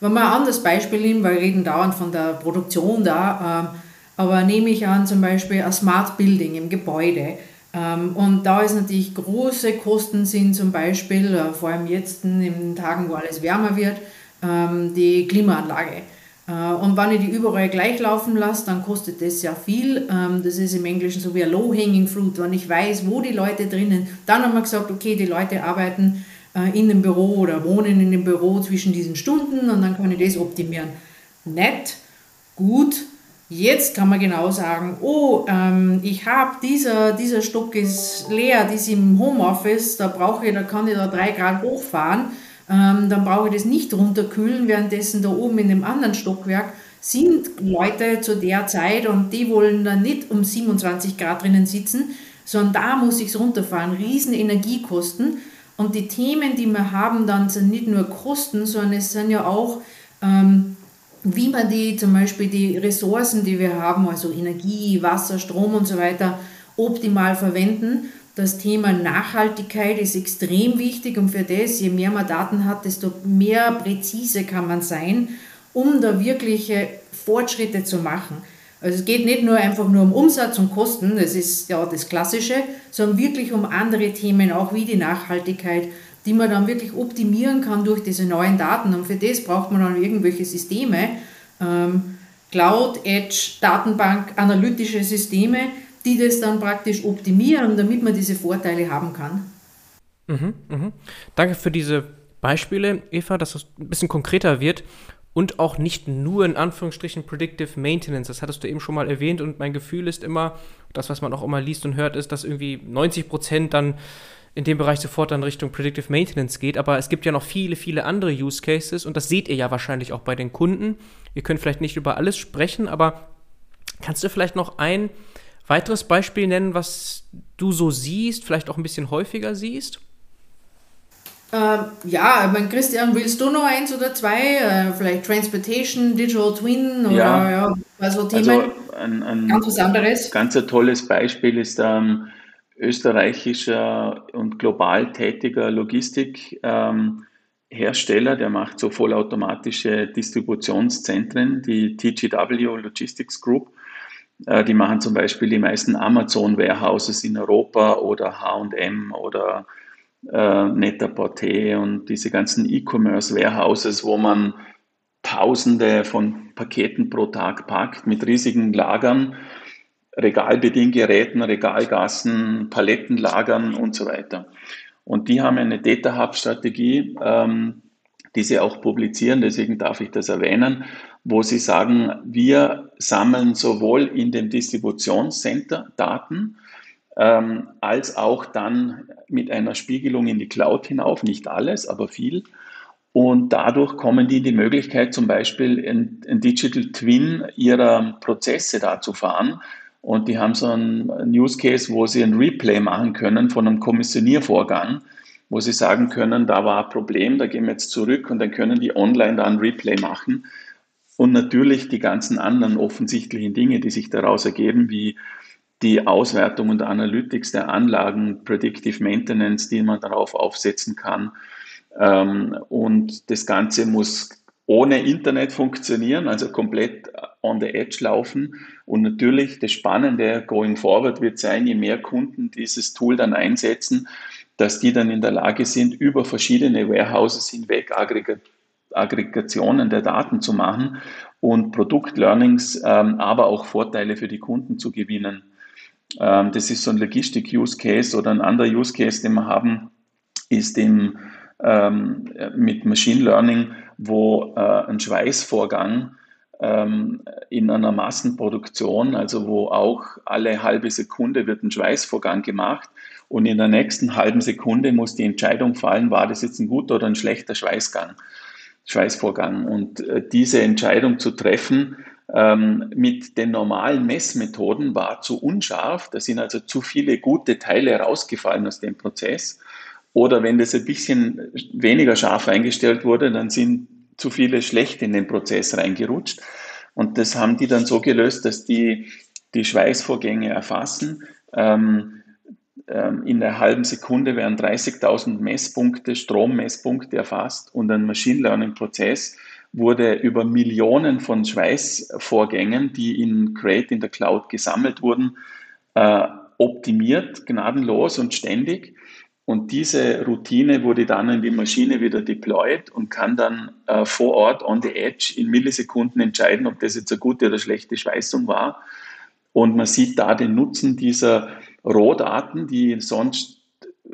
Wenn wir ein anderes Beispiel nehmen, weil wir reden dauernd von der Produktion da, ähm, aber nehme ich an zum Beispiel ein Smart Building im Gebäude. Ähm, und da ist natürlich große Kosten sind zum Beispiel, äh, vor allem jetzt in den Tagen, wo alles wärmer wird, ähm, die Klimaanlage. Äh, und wenn ich die überall gleich laufen lasse, dann kostet das sehr viel. Ähm, das ist im Englischen so wie ein Low-Hanging Fruit. Wenn ich weiß, wo die Leute drinnen, dann haben wir gesagt, okay, die Leute arbeiten äh, in dem Büro oder wohnen in dem Büro zwischen diesen Stunden und dann kann ich das optimieren. Nett, gut. Jetzt kann man genau sagen, oh, ähm, ich habe dieser, dieser Stock ist leer, die ist im Homeoffice, da brauche ich, da kann ich da drei Grad hochfahren ähm, dann brauche ich das nicht runterkühlen, währenddessen da oben in dem anderen Stockwerk sind Leute zu der Zeit und die wollen dann nicht um 27 Grad drinnen sitzen, sondern da muss ich es runterfahren. Riesen Energiekosten. Und die Themen, die wir haben, dann sind nicht nur Kosten, sondern es sind ja auch, ähm, wie man die zum Beispiel die Ressourcen, die wir haben, also Energie, Wasser, Strom und so weiter, optimal verwenden. Das Thema Nachhaltigkeit ist extrem wichtig und für das, je mehr man Daten hat, desto mehr präzise kann man sein, um da wirkliche Fortschritte zu machen. Also es geht nicht nur einfach nur um Umsatz und Kosten, das ist ja das Klassische, sondern wirklich um andere Themen, auch wie die Nachhaltigkeit, die man dann wirklich optimieren kann durch diese neuen Daten. Und für das braucht man dann irgendwelche Systeme, ähm, Cloud, Edge, Datenbank, analytische Systeme, die das dann praktisch optimieren, damit man diese Vorteile haben kann. Mhm, mh. Danke für diese Beispiele, Eva, dass es ein bisschen konkreter wird und auch nicht nur in Anführungsstrichen Predictive Maintenance. Das hattest du eben schon mal erwähnt und mein Gefühl ist immer, das, was man auch immer liest und hört, ist, dass irgendwie 90 Prozent dann in dem Bereich sofort dann Richtung Predictive Maintenance geht. Aber es gibt ja noch viele, viele andere Use Cases und das seht ihr ja wahrscheinlich auch bei den Kunden. Ihr könnt vielleicht nicht über alles sprechen, aber kannst du vielleicht noch ein weiteres Beispiel nennen, was du so siehst, vielleicht auch ein bisschen häufiger siehst? Ähm, ja, ich meine, Christian, willst du noch eins oder zwei? Äh, vielleicht Transportation, Digital Twin oder ja, ja also Themen? Also ein, ein ganz was anderes. Ganz ein tolles Beispiel ist ein ähm, österreichischer und global tätiger Logistikhersteller, ähm, der macht so vollautomatische Distributionszentren, die TGW Logistics Group. Äh, die machen zum Beispiel die meisten Amazon-Warehouses in Europa oder HM oder äh, Net-a-Porter und diese ganzen E-Commerce-Warehouses, wo man Tausende von Paketen pro Tag packt mit riesigen Lagern, Regalbediengeräten, Regalgassen, Palettenlagern und so weiter. Und die haben eine Data Hub-Strategie, ähm, die sie auch publizieren, deswegen darf ich das erwähnen, wo sie sagen, wir sammeln sowohl in dem Distributionscenter Daten, ähm, als auch dann mit einer Spiegelung in die Cloud hinauf, nicht alles, aber viel. Und dadurch kommen die in die Möglichkeit, zum Beispiel ein, ein Digital Twin ihrer Prozesse da zu fahren. Und die haben so einen Use Case, wo sie ein Replay machen können von einem Kommissioniervorgang wo sie sagen können, da war ein Problem, da gehen wir jetzt zurück und dann können die online da ein Replay machen. Und natürlich die ganzen anderen offensichtlichen Dinge, die sich daraus ergeben, wie die Auswertung und Analytics der Anlagen, Predictive Maintenance, die man darauf aufsetzen kann. Ähm, und das Ganze muss ohne Internet funktionieren, also komplett on the edge laufen. Und natürlich das Spannende going forward wird sein, je mehr Kunden dieses Tool dann einsetzen, dass die dann in der Lage sind, über verschiedene Warehouses hinweg Aggregationen der Daten zu machen und Produktlearnings, ähm, aber auch Vorteile für die Kunden zu gewinnen. Ähm, das ist so ein Logistik-Use-Case oder ein anderer Use-Case, den wir haben, ist im, ähm, mit Machine Learning, wo äh, ein Schweißvorgang ähm, in einer Massenproduktion, also wo auch alle halbe Sekunde wird ein Schweißvorgang gemacht und in der nächsten halben Sekunde muss die Entscheidung fallen, war das jetzt ein guter oder ein schlechter Schweißgang, Schweißvorgang. Und äh, diese Entscheidung zu treffen ähm, mit den normalen Messmethoden war zu unscharf. Da sind also zu viele gute Teile rausgefallen aus dem Prozess. Oder wenn das ein bisschen weniger scharf eingestellt wurde, dann sind zu viele schlecht in den Prozess reingerutscht. Und das haben die dann so gelöst, dass die die Schweißvorgänge erfassen. Ähm, in einer halben Sekunde werden 30.000 Messpunkte, Strommesspunkte erfasst und ein Machine Learning-Prozess wurde über Millionen von Schweißvorgängen, die in Crate in der Cloud gesammelt wurden, äh, optimiert, gnadenlos und ständig. Und diese Routine wurde dann in die Maschine wieder deployed und kann dann äh, vor Ort on the edge in Millisekunden entscheiden, ob das jetzt eine gute oder schlechte Schweißung war. Und man sieht da den Nutzen dieser Rohdaten, die sonst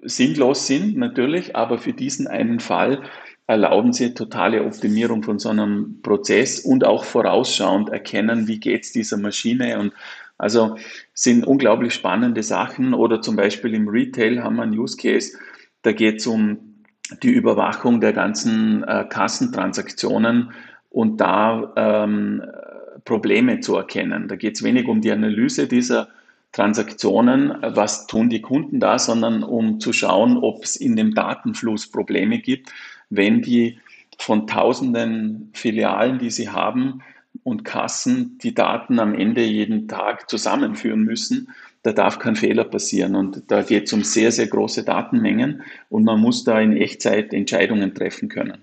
sinnlos sind natürlich, aber für diesen einen Fall erlauben sie totale Optimierung von so einem Prozess und auch vorausschauend erkennen, wie geht es dieser Maschine und also sind unglaublich spannende Sachen. Oder zum Beispiel im Retail haben wir einen Use Case, da geht es um die Überwachung der ganzen äh, Kassentransaktionen und da ähm, Probleme zu erkennen. Da geht es wenig um die Analyse dieser Transaktionen, was tun die Kunden da, sondern um zu schauen, ob es in dem Datenfluss Probleme gibt, wenn die von tausenden Filialen, die sie haben, und Kassen die Daten am Ende jeden Tag zusammenführen müssen. Da darf kein Fehler passieren. Und da geht es um sehr, sehr große Datenmengen und man muss da in Echtzeit Entscheidungen treffen können.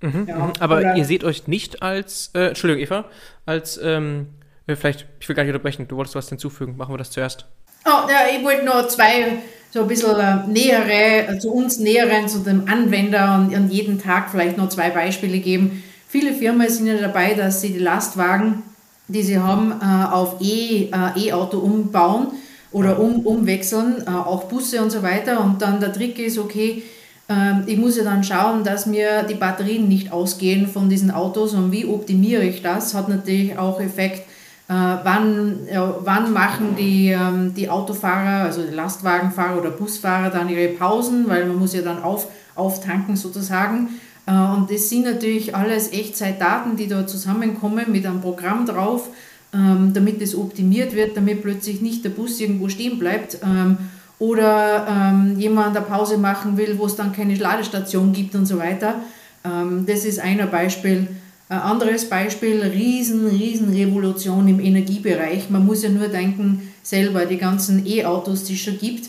Mhm, ja, aber ihr seht euch nicht als, äh, Entschuldigung, Eva, als, ähm, äh, vielleicht, ich will gar nicht unterbrechen, du wolltest was hinzufügen, machen wir das zuerst. Oh, ja, ich wollte noch zwei, so ein bisschen äh, nähere, äh, zu uns näheren, zu dem Anwender und, und jeden Tag vielleicht noch zwei Beispiele geben. Viele Firmen sind ja dabei, dass sie die Lastwagen, die sie haben, äh, auf äh, E-Auto umbauen oder um, umwechseln, äh, auch Busse und so weiter. Und dann der Trick ist, okay, ähm, ich muss ja dann schauen, dass mir die Batterien nicht ausgehen von diesen Autos. Und wie optimiere ich das, hat natürlich auch Effekt, wann, wann machen die, ähm, die Autofahrer, also die Lastwagenfahrer oder Busfahrer dann ihre Pausen, weil man muss ja dann auf, auftanken sozusagen. Äh, und das sind natürlich alles Echtzeitdaten, die da zusammenkommen mit einem Programm drauf, ähm, damit es optimiert wird, damit plötzlich nicht der Bus irgendwo stehen bleibt ähm, oder jemand eine Pause machen will, wo es dann keine Ladestation gibt und so weiter. Das ist ein Beispiel. Ein anderes Beispiel, riesen, riesen Revolution im Energiebereich. Man muss ja nur denken, selber die ganzen E-Autos, die es schon gibt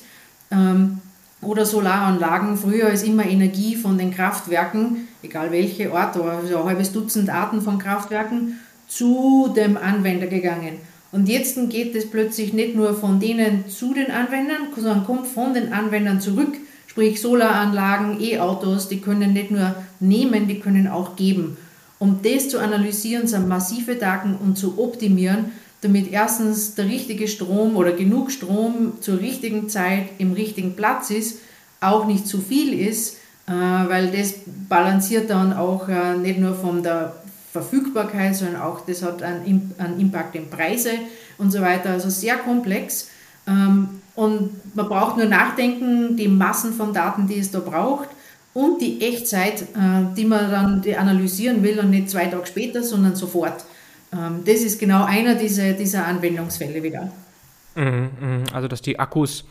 oder Solaranlagen. Früher ist immer Energie von den Kraftwerken, egal welche oder so ein halbes Dutzend Arten von Kraftwerken, zu dem Anwender gegangen. Und jetzt geht es plötzlich nicht nur von denen zu den Anwendern, sondern kommt von den Anwendern zurück. Sprich Solaranlagen, E-Autos, die können nicht nur nehmen, die können auch geben. Um das zu analysieren, sind massive Daten und zu optimieren, damit erstens der richtige Strom oder genug Strom zur richtigen Zeit im richtigen Platz ist, auch nicht zu viel ist, äh, weil das balanciert dann auch äh, nicht nur von der Verfügbarkeit, sondern auch das hat einen, Impact in Preise und so weiter. Also sehr komplex. Ähm, und man braucht nur nachdenken, die Massen von Daten, die es da braucht und die Echtzeit, äh, die man dann analysieren will und nicht zwei Tage später, sondern sofort. Ähm, das ist genau einer dieser, dieser Anwendungsfälle wieder. Mhm, mhm. Also, dass die Akkus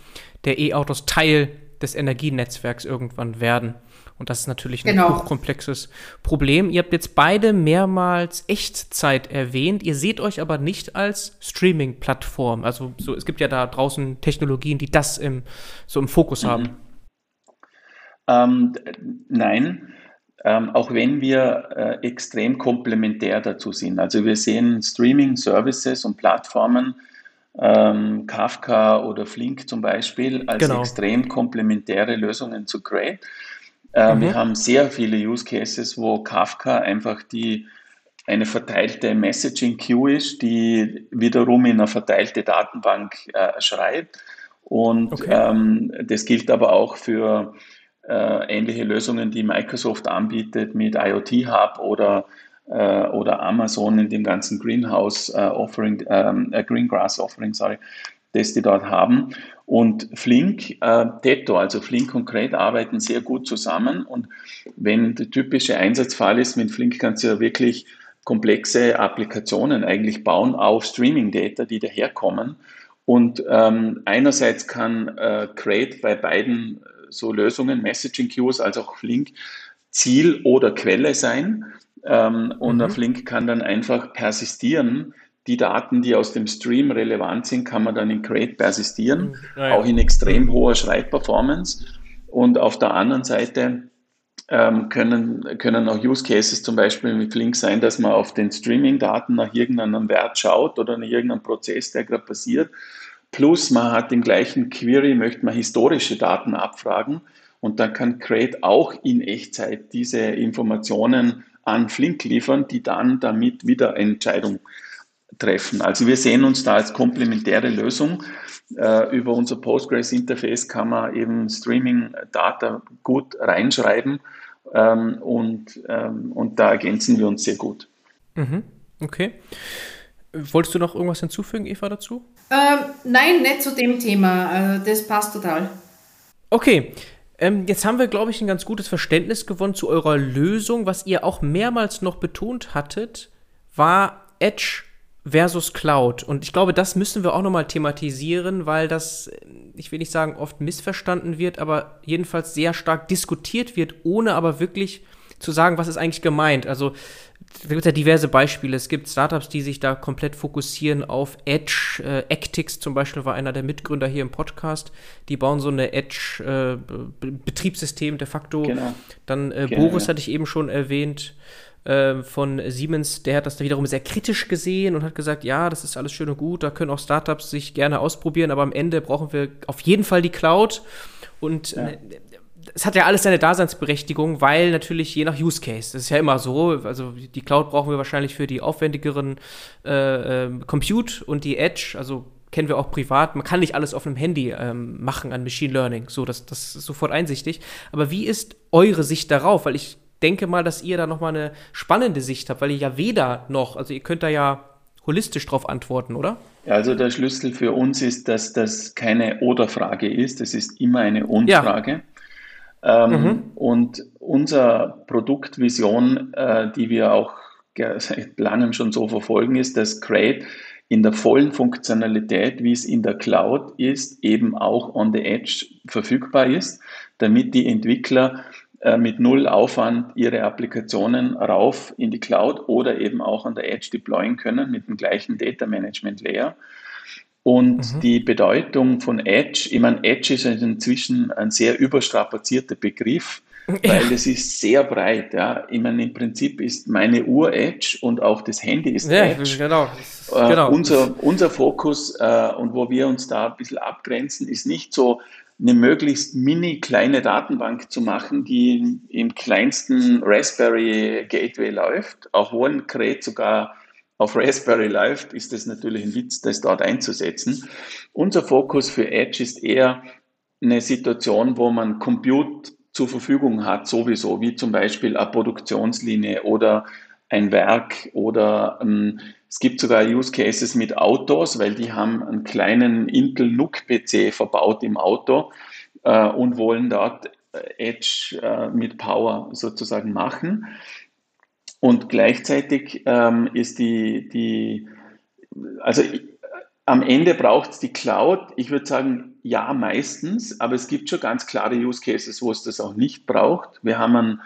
der E-Autos Teil des Energienetzwerks irgendwann werden. Und das ist natürlich ein genau. hochkomplexes Problem. Ihr habt jetzt beide mehrmals Echtzeit erwähnt. Ihr seht euch aber nicht als Streaming-Plattform. Also so, es gibt ja da draußen Technologien, die das im, so im Fokus mhm. haben. Ähm, nein, ähm, auch wenn wir äh, extrem komplementär dazu sind. Also wir sehen Streaming-Services und Plattformen, ähm, Kafka oder Flink zum Beispiel, als genau. extrem komplementäre Lösungen zu Gray. Äh, mhm. Wir haben sehr viele Use Cases, wo Kafka einfach die eine verteilte Messaging Queue ist, die wiederum in eine verteilte Datenbank äh, schreibt. Und okay. ähm, das gilt aber auch für ähnliche Lösungen, die Microsoft anbietet mit IoT Hub oder äh, oder Amazon in dem ganzen Greenhouse äh, Offering, ähm, äh, Greengrass Offering, sorry, das die dort haben. Und Flink, äh, Tetto, also Flink Crate arbeiten sehr gut zusammen. Und wenn der typische Einsatzfall ist, mit Flink kannst du ja wirklich komplexe Applikationen eigentlich bauen auf Streaming-Data, die daherkommen. Und ähm, einerseits kann äh, Crate bei beiden so Lösungen, Messaging Queues als auch Flink, Ziel oder Quelle sein. Ähm, und mhm. auf Link kann dann einfach persistieren. Die Daten, die aus dem Stream relevant sind, kann man dann in Crate persistieren, mhm. ja, auch in extrem mhm. hoher Schreibperformance. Und auf der anderen Seite ähm, können, können auch Use Cases zum Beispiel mit Flink sein, dass man auf den Streaming-Daten nach irgendeinem Wert schaut oder nach irgendeinem Prozess, der gerade passiert. Plus man hat im gleichen Query, möchte man historische Daten abfragen und dann kann Crate auch in Echtzeit diese Informationen an Flink liefern, die dann damit wieder Entscheidung treffen. Also wir sehen uns da als komplementäre Lösung. Äh, über unser Postgres-Interface kann man eben Streaming-Data gut reinschreiben ähm, und, ähm, und da ergänzen wir uns sehr gut. Mhm. Okay. Wolltest du noch irgendwas hinzufügen, Eva, dazu? Ähm, nein, nicht zu dem Thema. Äh, das passt total. Okay. Ähm, jetzt haben wir, glaube ich, ein ganz gutes Verständnis gewonnen zu eurer Lösung. Was ihr auch mehrmals noch betont hattet, war Edge versus Cloud. Und ich glaube, das müssen wir auch nochmal thematisieren, weil das, ich will nicht sagen, oft missverstanden wird, aber jedenfalls sehr stark diskutiert wird, ohne aber wirklich zu sagen, was ist eigentlich gemeint. Also da gibt es ja diverse Beispiele. Es gibt Startups, die sich da komplett fokussieren auf Edge. Äh, Actix zum Beispiel war einer der Mitgründer hier im Podcast. Die bauen so eine Edge-Betriebssystem äh, de facto. Genau. Dann äh, genau, Boris ja. hatte ich eben schon erwähnt äh, von Siemens. Der hat das da wiederum sehr kritisch gesehen und hat gesagt, ja, das ist alles schön und gut. Da können auch Startups sich gerne ausprobieren, aber am Ende brauchen wir auf jeden Fall die Cloud. Und ja. Es hat ja alles seine Daseinsberechtigung, weil natürlich je nach Use Case, das ist ja immer so, also die Cloud brauchen wir wahrscheinlich für die aufwendigeren äh, äh, Compute und die Edge, also kennen wir auch privat, man kann nicht alles auf einem Handy ähm, machen an Machine Learning, so, das, das ist sofort einsichtig. Aber wie ist eure Sicht darauf? Weil ich denke mal, dass ihr da nochmal eine spannende Sicht habt, weil ihr ja weder noch, also ihr könnt da ja holistisch drauf antworten, oder? Also der Schlüssel für uns ist, dass das keine Oder-Frage ist, es ist immer eine Und-Frage. Ja. Ähm, mhm. Und unsere Produktvision, äh, die wir auch [laughs] seit langem schon so verfolgen, ist, dass Crate in der vollen Funktionalität, wie es in der Cloud ist, eben auch on the edge verfügbar ist, damit die Entwickler äh, mit null Aufwand ihre Applikationen rauf in die Cloud oder eben auch an der Edge deployen können mit dem gleichen Data Management Layer. Und mhm. die Bedeutung von Edge, ich meine, Edge ist inzwischen ein sehr überstrapazierter Begriff, [laughs] weil ja. es ist sehr breit. Ja. Ich meine, im Prinzip ist meine Uhr Edge und auch das Handy ist ja, Edge. Genau. Äh, genau. Unser, unser Fokus äh, und wo wir uns da ein bisschen abgrenzen, ist nicht so eine möglichst mini kleine Datenbank zu machen, die im kleinsten Raspberry Gateway läuft, auch wo ein Gerät sogar auf Raspberry läuft, ist es natürlich ein Witz, das dort einzusetzen. Unser Fokus für Edge ist eher eine Situation, wo man Compute zur Verfügung hat, sowieso, wie zum Beispiel eine Produktionslinie oder ein Werk oder ähm, es gibt sogar Use Cases mit Autos, weil die haben einen kleinen Intel NUC PC verbaut im Auto äh, und wollen dort Edge äh, mit Power sozusagen machen. Und gleichzeitig ähm, ist die, die, also am Ende braucht es die Cloud. Ich würde sagen, ja, meistens, aber es gibt schon ganz klare Use Cases, wo es das auch nicht braucht. Wir haben einen,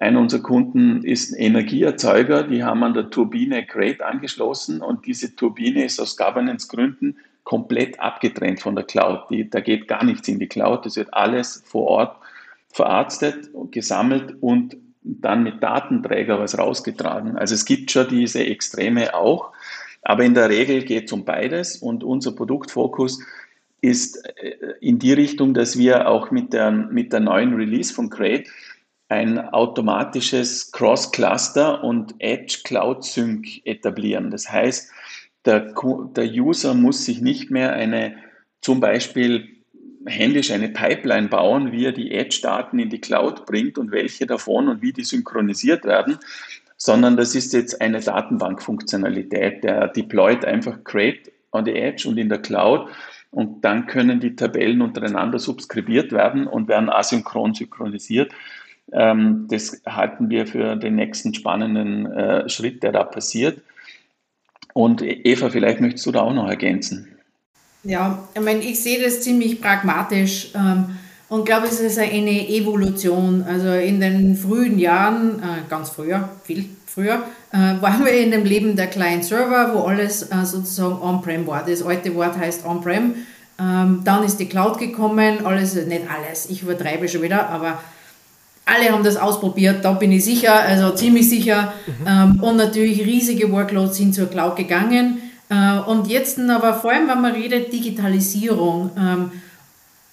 einer unserer Kunden ist ein Energieerzeuger, die haben an der Turbine Great angeschlossen und diese Turbine ist aus Governance-Gründen komplett abgetrennt von der Cloud. Die, da geht gar nichts in die Cloud, das wird alles vor Ort verarztet, gesammelt und dann mit Datenträger was rausgetragen. Also es gibt schon diese Extreme auch, aber in der Regel geht es um beides und unser Produktfokus ist äh, in die Richtung, dass wir auch mit der, mit der neuen Release von Crate ein automatisches Cross-Cluster und Edge Cloud Sync etablieren. Das heißt, der, der User muss sich nicht mehr eine zum Beispiel händisch eine Pipeline bauen, wie er die Edge-Daten in die Cloud bringt und welche davon und wie die synchronisiert werden, sondern das ist jetzt eine Datenbankfunktionalität, der deployt einfach Create on the Edge und in der Cloud und dann können die Tabellen untereinander subskribiert werden und werden asynchron synchronisiert. Ähm, das halten wir für den nächsten spannenden äh, Schritt, der da passiert. Und Eva, vielleicht möchtest du da auch noch ergänzen. Ja, ich meine, ich sehe das ziemlich pragmatisch ähm, und glaube, es ist eine Evolution. Also in den frühen Jahren, äh, ganz früher, viel früher, äh, waren wir in dem Leben der Client-Server, wo alles äh, sozusagen on-prem war. Das alte Wort heißt on-prem. Ähm, dann ist die Cloud gekommen, alles, nicht alles, ich übertreibe schon wieder, aber alle haben das ausprobiert, da bin ich sicher, also ziemlich sicher. Mhm. Ähm, und natürlich riesige Workloads sind zur Cloud gegangen. Äh, und jetzt aber vor allem, wenn man redet, Digitalisierung, ähm,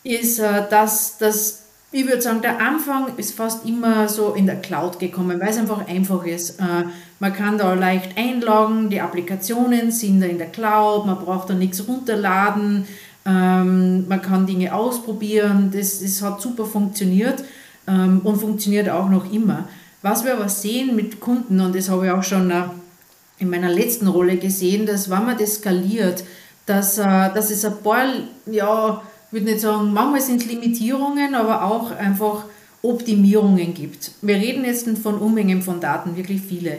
ist äh, das, das, ich würde sagen, der Anfang ist fast immer so in der Cloud gekommen, weil es einfach einfach ist. Äh, man kann da leicht einloggen, die Applikationen sind da in der Cloud, man braucht da nichts runterladen, ähm, man kann Dinge ausprobieren, das, das hat super funktioniert ähm, und funktioniert auch noch immer. Was wir aber sehen mit Kunden, und das habe ich auch schon äh, in meiner letzten Rolle gesehen, dass wenn man das skaliert, dass, äh, dass es ein paar, ja, ich würde nicht sagen, manchmal sind es Limitierungen, aber auch einfach Optimierungen gibt. Wir reden jetzt von Unmengen von Daten, wirklich viele.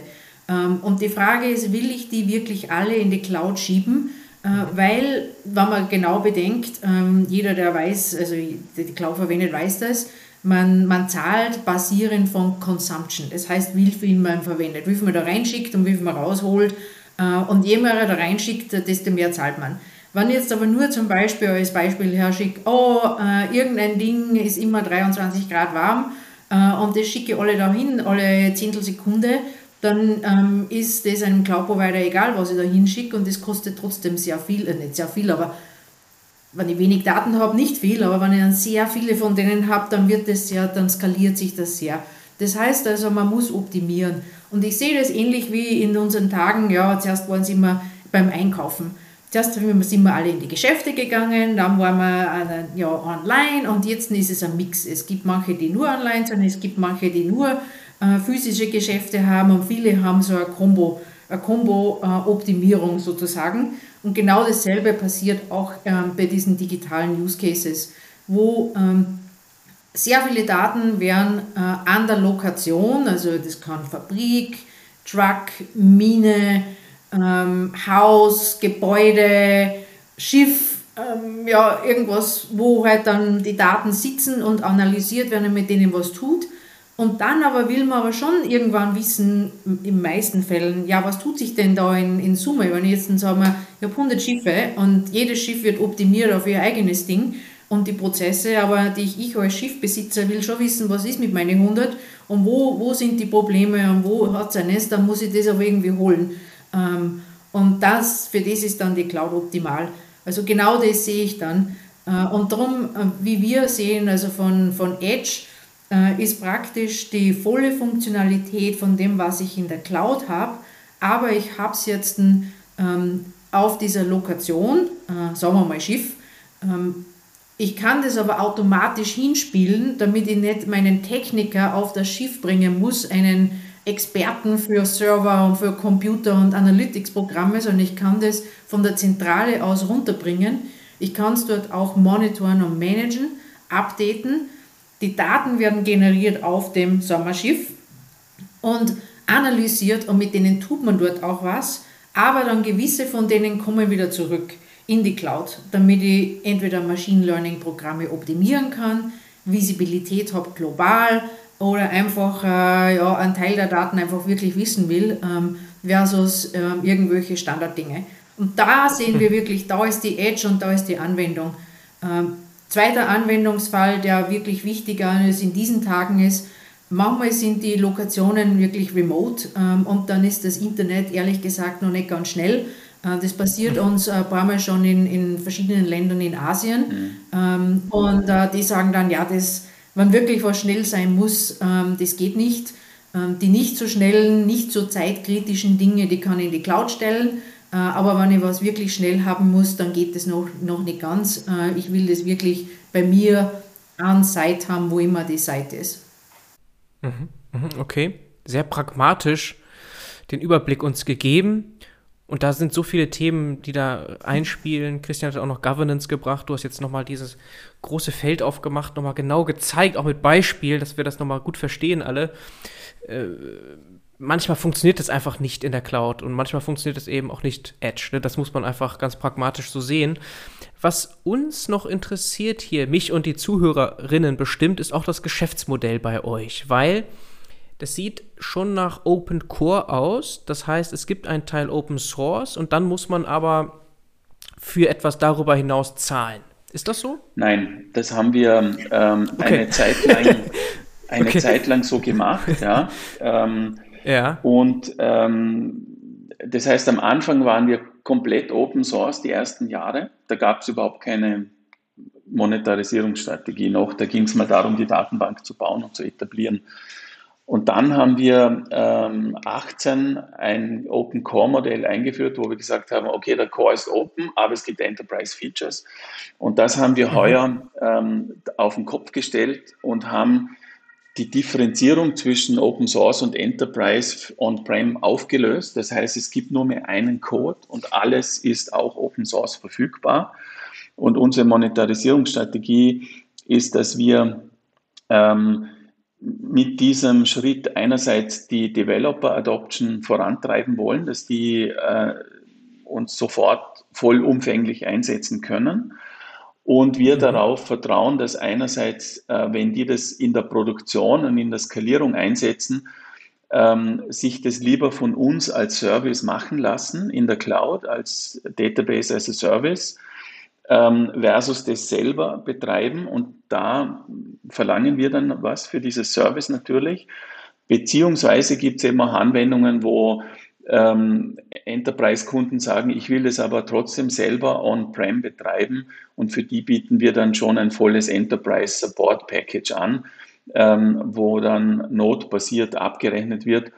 Ähm, und die Frage ist, will ich die wirklich alle in die Cloud schieben? Äh, weil, wenn man genau bedenkt, ähm, jeder, der weiß, also die Cloud verwendet, weiß das, man, man zahlt basierend von Consumption. Das heißt, wie viel man verwendet, wie viel man da reinschickt und wie viel man rausholt. Äh, und je mehr er da reinschickt, desto mehr zahlt man. Wenn ich jetzt aber nur zum Beispiel als Beispiel herschicke, oh, äh, irgendein Ding ist immer 23 Grad warm äh, und das schicke ich alle dahin, alle Zehntelsekunde, dann ähm, ist das einem Cloud-Provider egal, was ich da hinschicke und das kostet trotzdem sehr viel, äh, nicht sehr viel, aber wenn ich wenig Daten habe, nicht viel, aber wenn ich dann sehr viele von denen habe, dann wird das sehr, dann skaliert sich das sehr. Das heißt also, man muss optimieren. Und ich sehe das ähnlich wie in unseren Tagen, ja, zuerst waren sie immer beim Einkaufen. Zuerst sind wir alle in die Geschäfte gegangen, dann waren wir äh, ja, online und jetzt ist es ein Mix. Es gibt manche, die nur online sind, es gibt manche, die nur äh, physische Geschäfte haben und viele haben so eine Combo, eine Combo-Optimierung äh, sozusagen. Und genau dasselbe passiert auch ähm, bei diesen digitalen Use Cases, wo ähm, sehr viele Daten werden äh, an der Lokation, also das kann Fabrik, Truck, Mine, ähm, Haus, Gebäude, Schiff, ähm, ja, irgendwas, wo halt dann die Daten sitzen und analysiert werden und mit denen was tut. Und dann aber will man aber schon irgendwann wissen, in meisten Fällen, ja, was tut sich denn da in, in Summe? Wenn ich jetzt dann sage, ich habe 100 Schiffe und jedes Schiff wird optimiert auf ihr eigenes Ding und die Prozesse, aber die ich, ich als Schiffbesitzer will schon wissen, was ist mit meinen 100 und wo, wo sind die Probleme und wo hat es ein Nest, dann muss ich das aber irgendwie holen. Ähm, und das, für das ist dann die Cloud optimal. Also genau das sehe ich dann. Äh, und darum, äh, wie wir sehen, also von, von Edge, ist praktisch die volle Funktionalität von dem, was ich in der Cloud habe, aber ich habe es jetzt ähm, auf dieser Lokation, äh, sagen wir mal Schiff, ähm, ich kann das aber automatisch hinspielen, damit ich nicht meinen Techniker auf das Schiff bringen muss, einen Experten für Server und für Computer und Analytics-Programme, sondern ich kann das von der Zentrale aus runterbringen. Ich kann es dort auch monitoren und managen, updaten die Daten werden generiert auf dem Sommerschiff und analysiert und mit denen tut man dort auch was, aber dann gewisse von denen kommen wieder zurück in die Cloud, damit ich entweder Machine Learning Programme optimieren kann, Visibilität habe global oder einfach äh, ja, einen Teil der Daten einfach wirklich wissen will ähm, versus ähm, irgendwelche Standarddinge. Und da sehen wir wirklich, da ist die Edge und da ist die Anwendung. Ähm, Zweiter Anwendungsfall, der wirklich wichtig ist in diesen Tagen ist, manchmal sind die Lokationen wirklich remote ähm, und dann ist das Internet ehrlich gesagt noch nicht ganz schnell. Äh, das passiert mhm. uns ein paar Mal schon in, in verschiedenen Ländern in Asien. Mhm. Ähm, und äh, die sagen dann, ja, das, wenn wirklich was schnell sein muss, ähm, das geht nicht. Ähm, die nicht so schnellen, nicht so zeitkritischen Dinge, die kann ich in die Cloud stellen. Äh, aber wenn ich was wirklich schnell haben muss, dann geht das noch, noch nicht ganz. Äh, ich will das wirklich bei mir an Site haben, wo immer die Seite ist. Mhm, mhm, okay, sehr pragmatisch. den Überblick uns gegeben. Und da sind so viele Themen, die da einspielen. Christian hat auch noch Governance gebracht. Du hast jetzt nochmal dieses große Feld aufgemacht, nochmal genau gezeigt, auch mit Beispielen, dass wir das nochmal gut verstehen alle. Manchmal funktioniert das einfach nicht in der Cloud und manchmal funktioniert es eben auch nicht Edge. Ne? Das muss man einfach ganz pragmatisch so sehen. Was uns noch interessiert hier, mich und die Zuhörerinnen bestimmt, ist auch das Geschäftsmodell bei euch, weil das sieht schon nach Open Core aus. Das heißt, es gibt einen Teil Open Source und dann muss man aber für etwas darüber hinaus zahlen. Ist das so? Nein, das haben wir ähm, okay. eine Zeit lang, [laughs] eine okay. Zeit lang so gemacht. Ja. Ähm, ja. Und ähm, das heißt, am Anfang waren wir komplett Open Source die ersten Jahre. Da gab es überhaupt keine Monetarisierungsstrategie noch. Da ging es mal darum, die Datenbank zu bauen und zu etablieren. Und dann haben wir ähm, 18 ein Open Core Modell eingeführt, wo wir gesagt haben, okay, der Core ist open, aber es gibt Enterprise Features. Und das haben wir mhm. heuer ähm, auf den Kopf gestellt und haben die Differenzierung zwischen Open Source und Enterprise On-Prem aufgelöst. Das heißt, es gibt nur mehr einen Code und alles ist auch Open Source verfügbar. Und unsere Monetarisierungsstrategie ist, dass wir ähm, mit diesem Schritt einerseits die Developer Adoption vorantreiben wollen, dass die äh, uns sofort vollumfänglich einsetzen können. Und wir mhm. darauf vertrauen, dass einerseits, äh, wenn die das in der Produktion und in der Skalierung einsetzen, ähm, sich das lieber von uns als Service machen lassen in der Cloud, als Database as a Service, ähm, versus das selber betreiben. Und da verlangen wir dann was für dieses Service natürlich. Beziehungsweise gibt es eben auch Anwendungen, wo ähm, Enterprise-Kunden sagen, ich will es aber trotzdem selber on-prem betreiben und für die bieten wir dann schon ein volles Enterprise Support Package an, ähm, wo dann notbasiert abgerechnet wird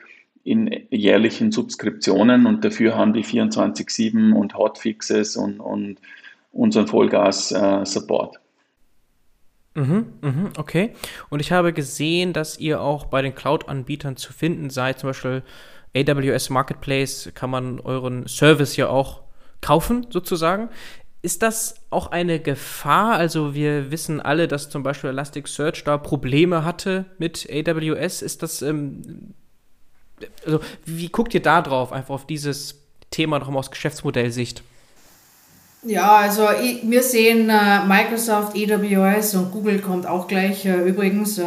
in jährlichen Subskriptionen und dafür haben die 24-7 und Hotfixes und, und unseren Vollgas-Support. Äh, okay. Und ich habe gesehen, dass ihr auch bei den Cloud-Anbietern zu finden seid. Zum Beispiel AWS Marketplace kann man euren Service ja auch kaufen, sozusagen. Ist das auch eine Gefahr? Also wir wissen alle, dass zum Beispiel Elasticsearch da Probleme hatte mit AWS. Ist das, ähm, also wie guckt ihr da drauf, einfach auf dieses Thema nochmal aus Geschäftsmodellsicht? Ja, also wir sehen äh, Microsoft, AWS und Google kommt auch gleich äh, übrigens äh,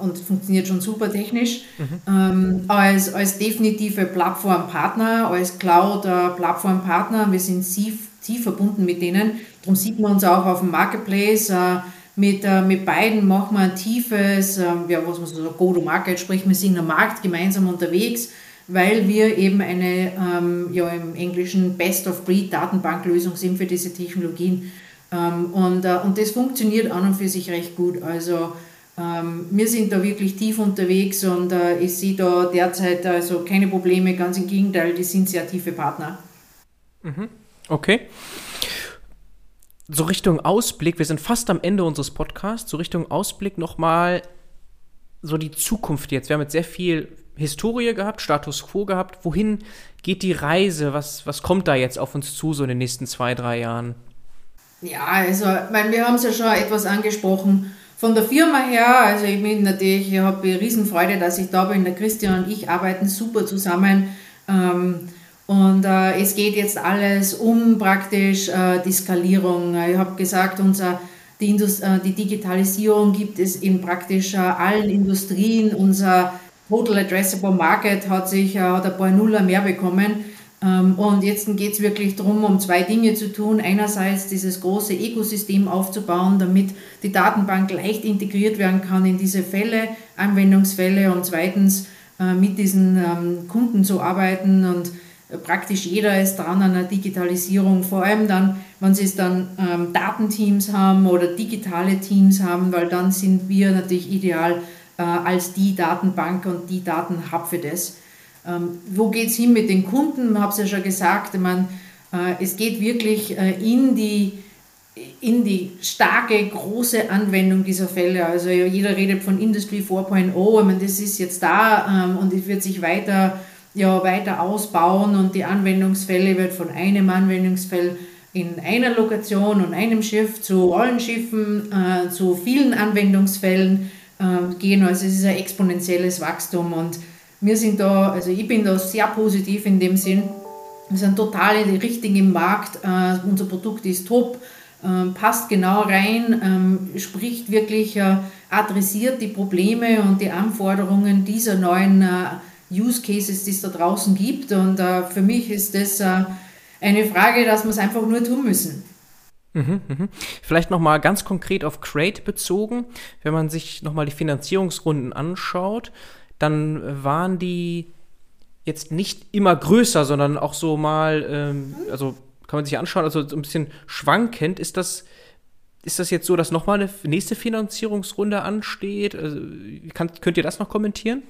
und funktioniert schon super technisch mhm. ähm, als, als definitive Plattformpartner, als Cloud-Plattformpartner. Wir sind tief, tief verbunden mit denen. Darum sieht man uns auch auf dem Marketplace. Mit, mit beiden machen wir ein tiefes, ähm, ja, was man so Go-to-Market, sprich, wir sind am Markt gemeinsam unterwegs weil wir eben eine, ähm, ja im Englischen Best-of-Breed-Datenbanklösung sind für diese Technologien. Ähm, und, äh, und das funktioniert an und für sich recht gut. Also ähm, wir sind da wirklich tief unterwegs und äh, ich sehe da derzeit also keine Probleme, ganz im Gegenteil, die sind sehr tiefe Partner. Mhm. Okay. So Richtung Ausblick, wir sind fast am Ende unseres Podcasts, so Richtung Ausblick nochmal so die Zukunft jetzt. Wir haben jetzt sehr viel Historie gehabt, Status quo gehabt. Wohin geht die Reise? Was, was kommt da jetzt auf uns zu, so in den nächsten zwei, drei Jahren? Ja, also, weil wir haben es ja schon etwas angesprochen. Von der Firma her, also ich bin natürlich, ich habe Riesenfreude, dass ich da bin. Der Christian und ich arbeiten super zusammen. Ähm, und äh, es geht jetzt alles um praktisch äh, die Skalierung. Ich habe gesagt, unser, die, Indust äh, die Digitalisierung gibt es in praktisch äh, allen Industrien. Unser Total Addressable Market hat sich äh, hat ein paar Nuller mehr bekommen. Ähm, und jetzt geht es wirklich darum, um zwei Dinge zu tun. Einerseits dieses große Ökosystem aufzubauen, damit die Datenbank leicht integriert werden kann in diese Fälle, Anwendungsfälle und zweitens äh, mit diesen ähm, Kunden zu arbeiten und praktisch jeder ist dran an der Digitalisierung, vor allem dann, wenn sie es dann ähm, Datenteams haben oder digitale Teams haben, weil dann sind wir natürlich ideal äh, als die Datenbank und die Datenhub für das. Ähm, wo geht es hin mit den Kunden? Ich habe es ja schon gesagt, ich äh, es geht wirklich äh, in die in die starke, große Anwendung dieser Fälle. Also jeder redet von Industry 4.0, ich meine, das ist jetzt da ähm, und es wird sich weiter ja weiter ausbauen und die Anwendungsfälle wird von einem Anwendungsfall in einer Lokation und einem Schiff zu allen Schiffen, äh, zu vielen Anwendungsfällen gehen. Also es ist ein exponentielles Wachstum und wir sind da, also ich bin da sehr positiv in dem Sinn. Wir sind total in die richtigen Markt. Äh, unser Produkt ist top, äh, passt genau rein, ähm, spricht wirklich, äh, adressiert die Probleme und die Anforderungen dieser neuen äh, Use Cases, die es da draußen gibt. Und für mich ist das eine Frage, dass wir es einfach nur tun müssen. Mhm, mhm. Vielleicht nochmal ganz konkret auf Crate bezogen. Wenn man sich nochmal die Finanzierungsrunden anschaut, dann waren die jetzt nicht immer größer, sondern auch so mal, ähm, also kann man sich anschauen, also so ein bisschen schwankend. Ist das, ist das jetzt so, dass nochmal eine nächste Finanzierungsrunde ansteht? Also, kann, könnt ihr das noch kommentieren?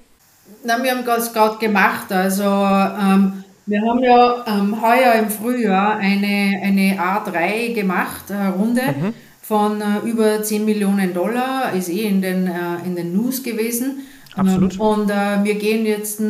Na, wir haben das gerade gemacht. Also ähm, wir haben ja ähm, heuer im Frühjahr eine, eine A3 gemacht, eine Runde mhm. von äh, über 10 Millionen Dollar, ist eh in den, äh, in den News gewesen. Absolut. Ähm, und äh, wir gehen jetzt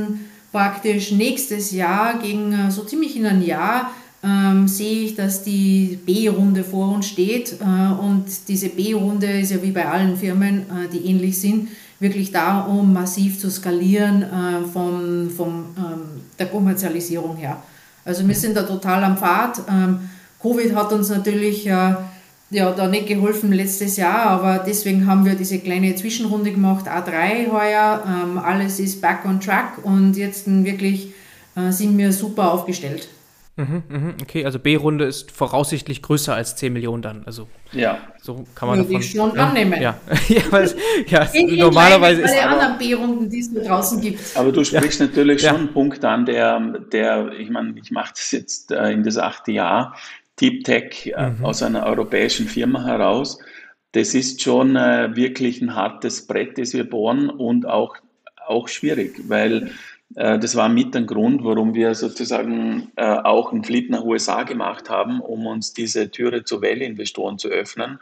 praktisch nächstes Jahr, gegen äh, so ziemlich in ein Jahr, ähm, sehe ich, dass die B-Runde vor uns steht. Äh, und diese B-Runde ist ja wie bei allen Firmen, äh, die ähnlich sind, wirklich da, um massiv zu skalieren äh, vom, vom, ähm, der Kommerzialisierung her. Also wir sind da total am Pfad. Ähm, Covid hat uns natürlich äh, ja, da nicht geholfen letztes Jahr, aber deswegen haben wir diese kleine Zwischenrunde gemacht, A3 heuer. Ähm, alles ist back on track und jetzt wirklich äh, sind wir super aufgestellt. Mhm, mhm, okay, also B-Runde ist voraussichtlich größer als 10 Millionen dann. Also ja. so kann man Würde davon, ich schon ja, annehmen. Ja, [laughs] ja, weil, ja normalerweise ist alle anderen B-Runden, die es da draußen gibt. Aber du sprichst ja. natürlich schon ja. einen Punkt an, der, der ich meine, ich mache das jetzt äh, in das achte Jahr, Deep Tech äh, mhm. aus einer europäischen Firma heraus. Das ist schon äh, wirklich ein hartes Brett, das wir bohren und auch, auch schwierig, weil das war mit ein Grund, warum wir sozusagen äh, auch einen Flip nach USA gemacht haben, um uns diese Türe zu Well-Investoren zu öffnen.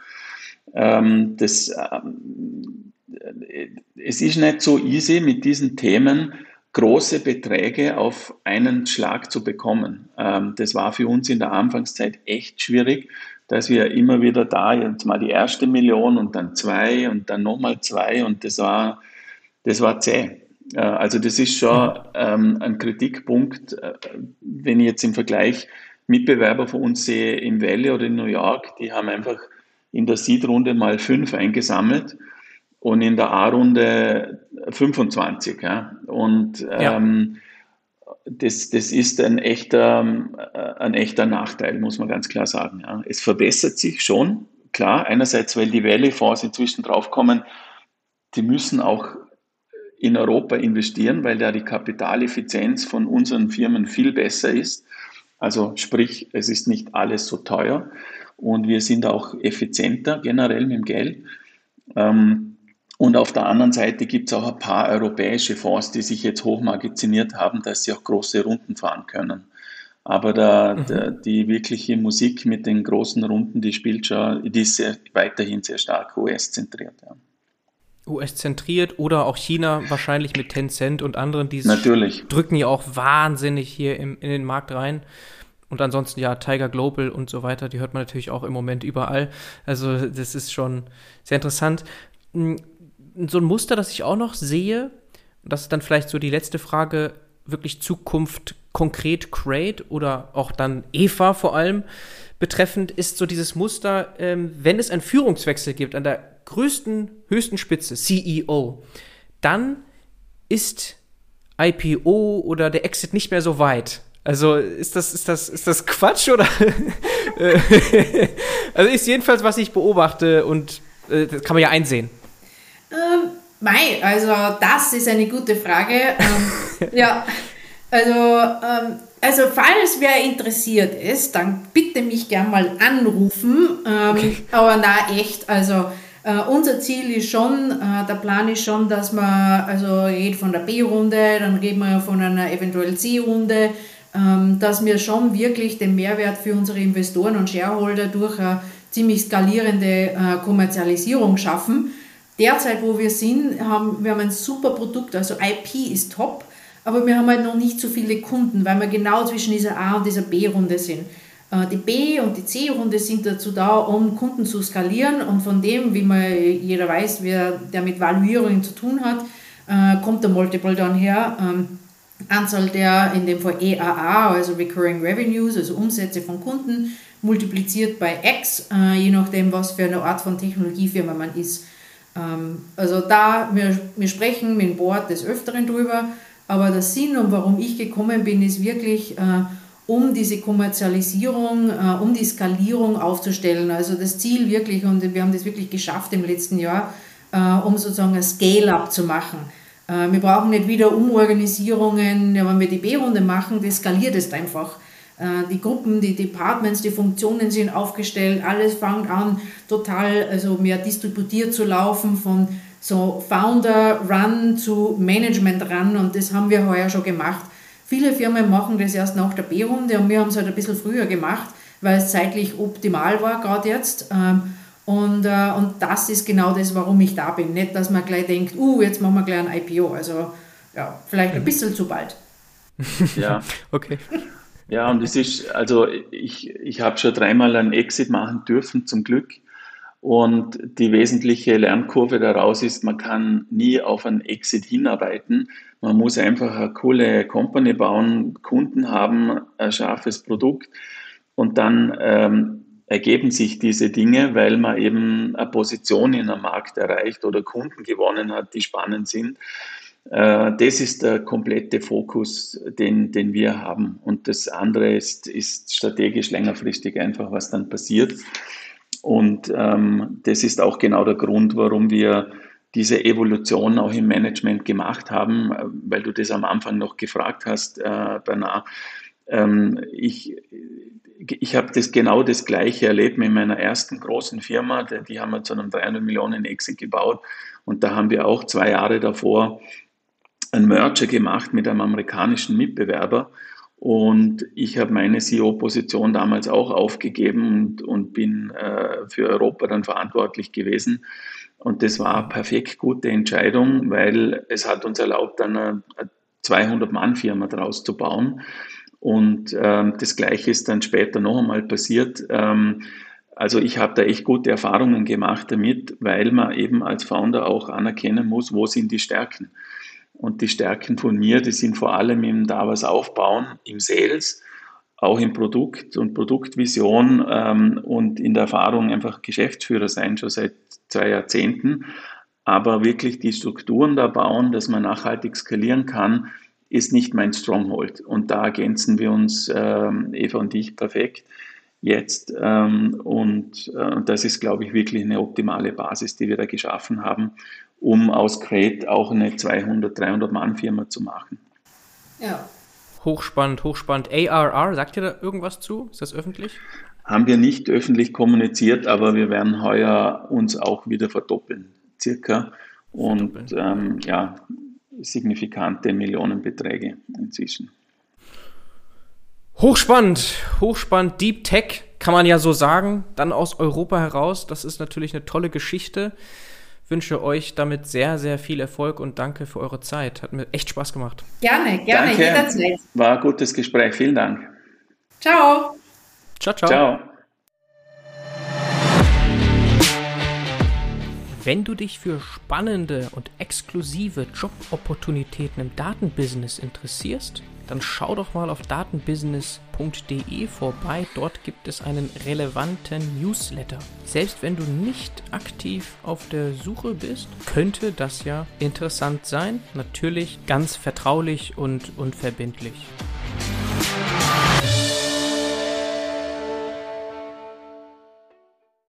Ähm, das, ähm, es ist nicht so easy, mit diesen Themen große Beträge auf einen Schlag zu bekommen. Ähm, das war für uns in der Anfangszeit echt schwierig, dass wir immer wieder da jetzt mal die erste Million und dann zwei und dann nochmal zwei und das war, das war zäh. Äh, also das ist schon ähm, ein Kritikpunkt, äh, wenn ich jetzt im Vergleich Mitbewerber von uns sehe im Valley oder in New York, die haben einfach in der Seed-Runde mal fünf eingesammelt und in der A-Runde 25. Ja. Und ähm, ja. das, das ist ein echter, äh, ein echter Nachteil, muss man ganz klar sagen. Ja. Es verbessert sich schon, klar, einerseits, weil die Valley-Fonds inzwischen draufkommen, die müssen auch in Europa investieren, weil da die Kapitaleffizienz von unseren Firmen viel besser ist. Also sprich, es ist nicht alles so teuer und wir sind auch effizienter generell mit dem Geld. Ähm, und auf der anderen Seite gibt es auch ein paar europäische Fonds, die sich jetzt hochmagaziniert haben, dass sie auch große Runden fahren können. Aber der, mhm. der, die wirkliche Musik mit den großen Runden, die spielt schon, die ist sehr, weiterhin sehr stark US-zentriert. Ja. US-zentriert oder auch China wahrscheinlich mit Tencent und anderen, die Natürlich. drücken ja auch wahnsinnig hier im, in den Markt rein. Und ansonsten ja Tiger Global und so weiter, die hört man natürlich auch im Moment überall. Also das ist schon sehr interessant. Hm, so ein Muster, das ich auch noch sehe, das ist dann vielleicht so die letzte Frage, wirklich Zukunft konkret Crate oder auch dann Eva vor allem betreffend, ist so dieses Muster, ähm, wenn es einen Führungswechsel gibt an der größten, höchsten Spitze, CEO, dann ist IPO oder der Exit nicht mehr so weit. Also ist das, ist das, ist das Quatsch oder? [laughs] also ist jedenfalls, was ich beobachte und äh, das kann man ja einsehen. Ähm, mei, also das ist eine gute Frage. ähm, [laughs] ja, also, ähm, also falls wer interessiert ist, dann bitte mich gern mal anrufen. Ähm, okay. Aber na echt, also Uh, unser Ziel ist schon, uh, der Plan ist schon, dass man, also geht von der B-Runde, dann reden wir von einer eventuell C-Runde, ähm, dass wir schon wirklich den Mehrwert für unsere Investoren und Shareholder durch eine ziemlich skalierende uh, Kommerzialisierung schaffen. Derzeit, wo wir sind, haben wir haben ein super Produkt, also IP ist top. aber wir haben halt noch nicht so viele Kunden, weil wir genau zwischen dieser A- und dieser B-Runde sind. Äh, die B- und die C-Runde sind dazu da, um Kunden zu skalieren und von dem, wie man jeder weiß, wer der mit Valuierungen zu tun hat, äh, kommt der Multiple dann her. Ähm, Anzahl der, in dem Fall EAA, also Recurring Revenues, also Umsätze von Kunden, multipliziert bei X, äh, je nachdem, was für eine Art von Technologiefirma man ist. Ähm, also da, wir, wir sprechen mit dem Board des Öfteren drüber, aber der Sinn und warum ich gekommen bin, ist wirklich, um diese Kommerzialisierung, äh, um die Skalierung aufzustellen. Also das Ziel wirklich, und wir haben das wirklich geschafft im letzten Jahr, äh, um sozusagen ein Scale-up zu machen. Äh, wir brauchen nicht wieder Umorganisierungen, ja, wenn wir die B-Runde machen, das skaliert es einfach. Äh, die Gruppen, die Departments, die Funktionen sind aufgestellt, alles fängt an, total also mehr distributiert zu laufen von so Founder-Run zu Management-Run und das haben wir heuer schon gemacht. Viele Firmen machen das erst nach der B-Runde und wir haben es halt ein bisschen früher gemacht, weil es zeitlich optimal war, gerade jetzt. Ähm, und, äh, und das ist genau das, warum ich da bin. Nicht, dass man gleich denkt, uh, jetzt machen wir gleich ein IPO. Also ja, vielleicht ein mhm. bisschen zu bald. [laughs] Ja, okay. Ja, und es ist, also ich, ich habe schon dreimal einen Exit machen dürfen, zum Glück. Und die wesentliche Lernkurve daraus ist, man kann nie auf einen Exit hinarbeiten. Man muss einfach eine coole Company bauen, Kunden haben, ein scharfes Produkt und dann ähm, ergeben sich diese Dinge, weil man eben eine Position in einem Markt erreicht oder Kunden gewonnen hat, die spannend sind. Äh, das ist der komplette Fokus, den, den wir haben. Und das andere ist, ist strategisch längerfristig einfach, was dann passiert. Und ähm, das ist auch genau der Grund, warum wir diese Evolution auch im Management gemacht haben, weil du das am Anfang noch gefragt hast, äh, Bernard. Ähm, ich, ich habe das genau das Gleiche erlebt mit meiner ersten großen Firma. Die, die haben wir zu einem 300 Millionen Exit gebaut. Und da haben wir auch zwei Jahre davor ein Merger gemacht mit einem amerikanischen Mitbewerber. Und ich habe meine CEO-Position damals auch aufgegeben und, und bin äh, für Europa dann verantwortlich gewesen. Und das war eine perfekt gute Entscheidung, weil es hat uns erlaubt, eine 200-Mann-Firma daraus zu bauen. Und ähm, das Gleiche ist dann später noch einmal passiert. Ähm, also ich habe da echt gute Erfahrungen gemacht damit, weil man eben als Founder auch anerkennen muss, wo sind die Stärken. Und die Stärken von mir, die sind vor allem im da was aufbauen, im Sales, auch im Produkt und Produktvision ähm, und in der Erfahrung einfach Geschäftsführer sein, schon seit zwei Jahrzehnten. Aber wirklich die Strukturen da bauen, dass man nachhaltig skalieren kann, ist nicht mein Stronghold. Und da ergänzen wir uns, ähm, Eva und ich, perfekt jetzt. Ähm, und äh, das ist, glaube ich, wirklich eine optimale Basis, die wir da geschaffen haben, um aus Crate auch eine 200, 300 Mann Firma zu machen. Ja. Hochspannend, hochspannend. ARR, sagt ihr da irgendwas zu? Ist das öffentlich? Haben wir nicht öffentlich kommuniziert, aber wir werden heuer uns auch wieder verdoppeln, circa. Und ähm, ja, signifikante Millionenbeträge inzwischen. Hochspannend, hochspannend. Deep Tech kann man ja so sagen. Dann aus Europa heraus. Das ist natürlich eine tolle Geschichte. Wünsche euch damit sehr, sehr viel Erfolg und danke für eure Zeit. Hat mir echt Spaß gemacht. Gerne, gerne, danke. jederzeit. War ein gutes Gespräch. Vielen Dank. Ciao. Ciao, ciao. Ciao. Wenn du dich für spannende und exklusive Jobopportunitäten im Datenbusiness interessierst, dann schau doch mal auf datenbusiness.de vorbei. Dort gibt es einen relevanten Newsletter. Selbst wenn du nicht aktiv auf der Suche bist, könnte das ja interessant sein. Natürlich ganz vertraulich und unverbindlich.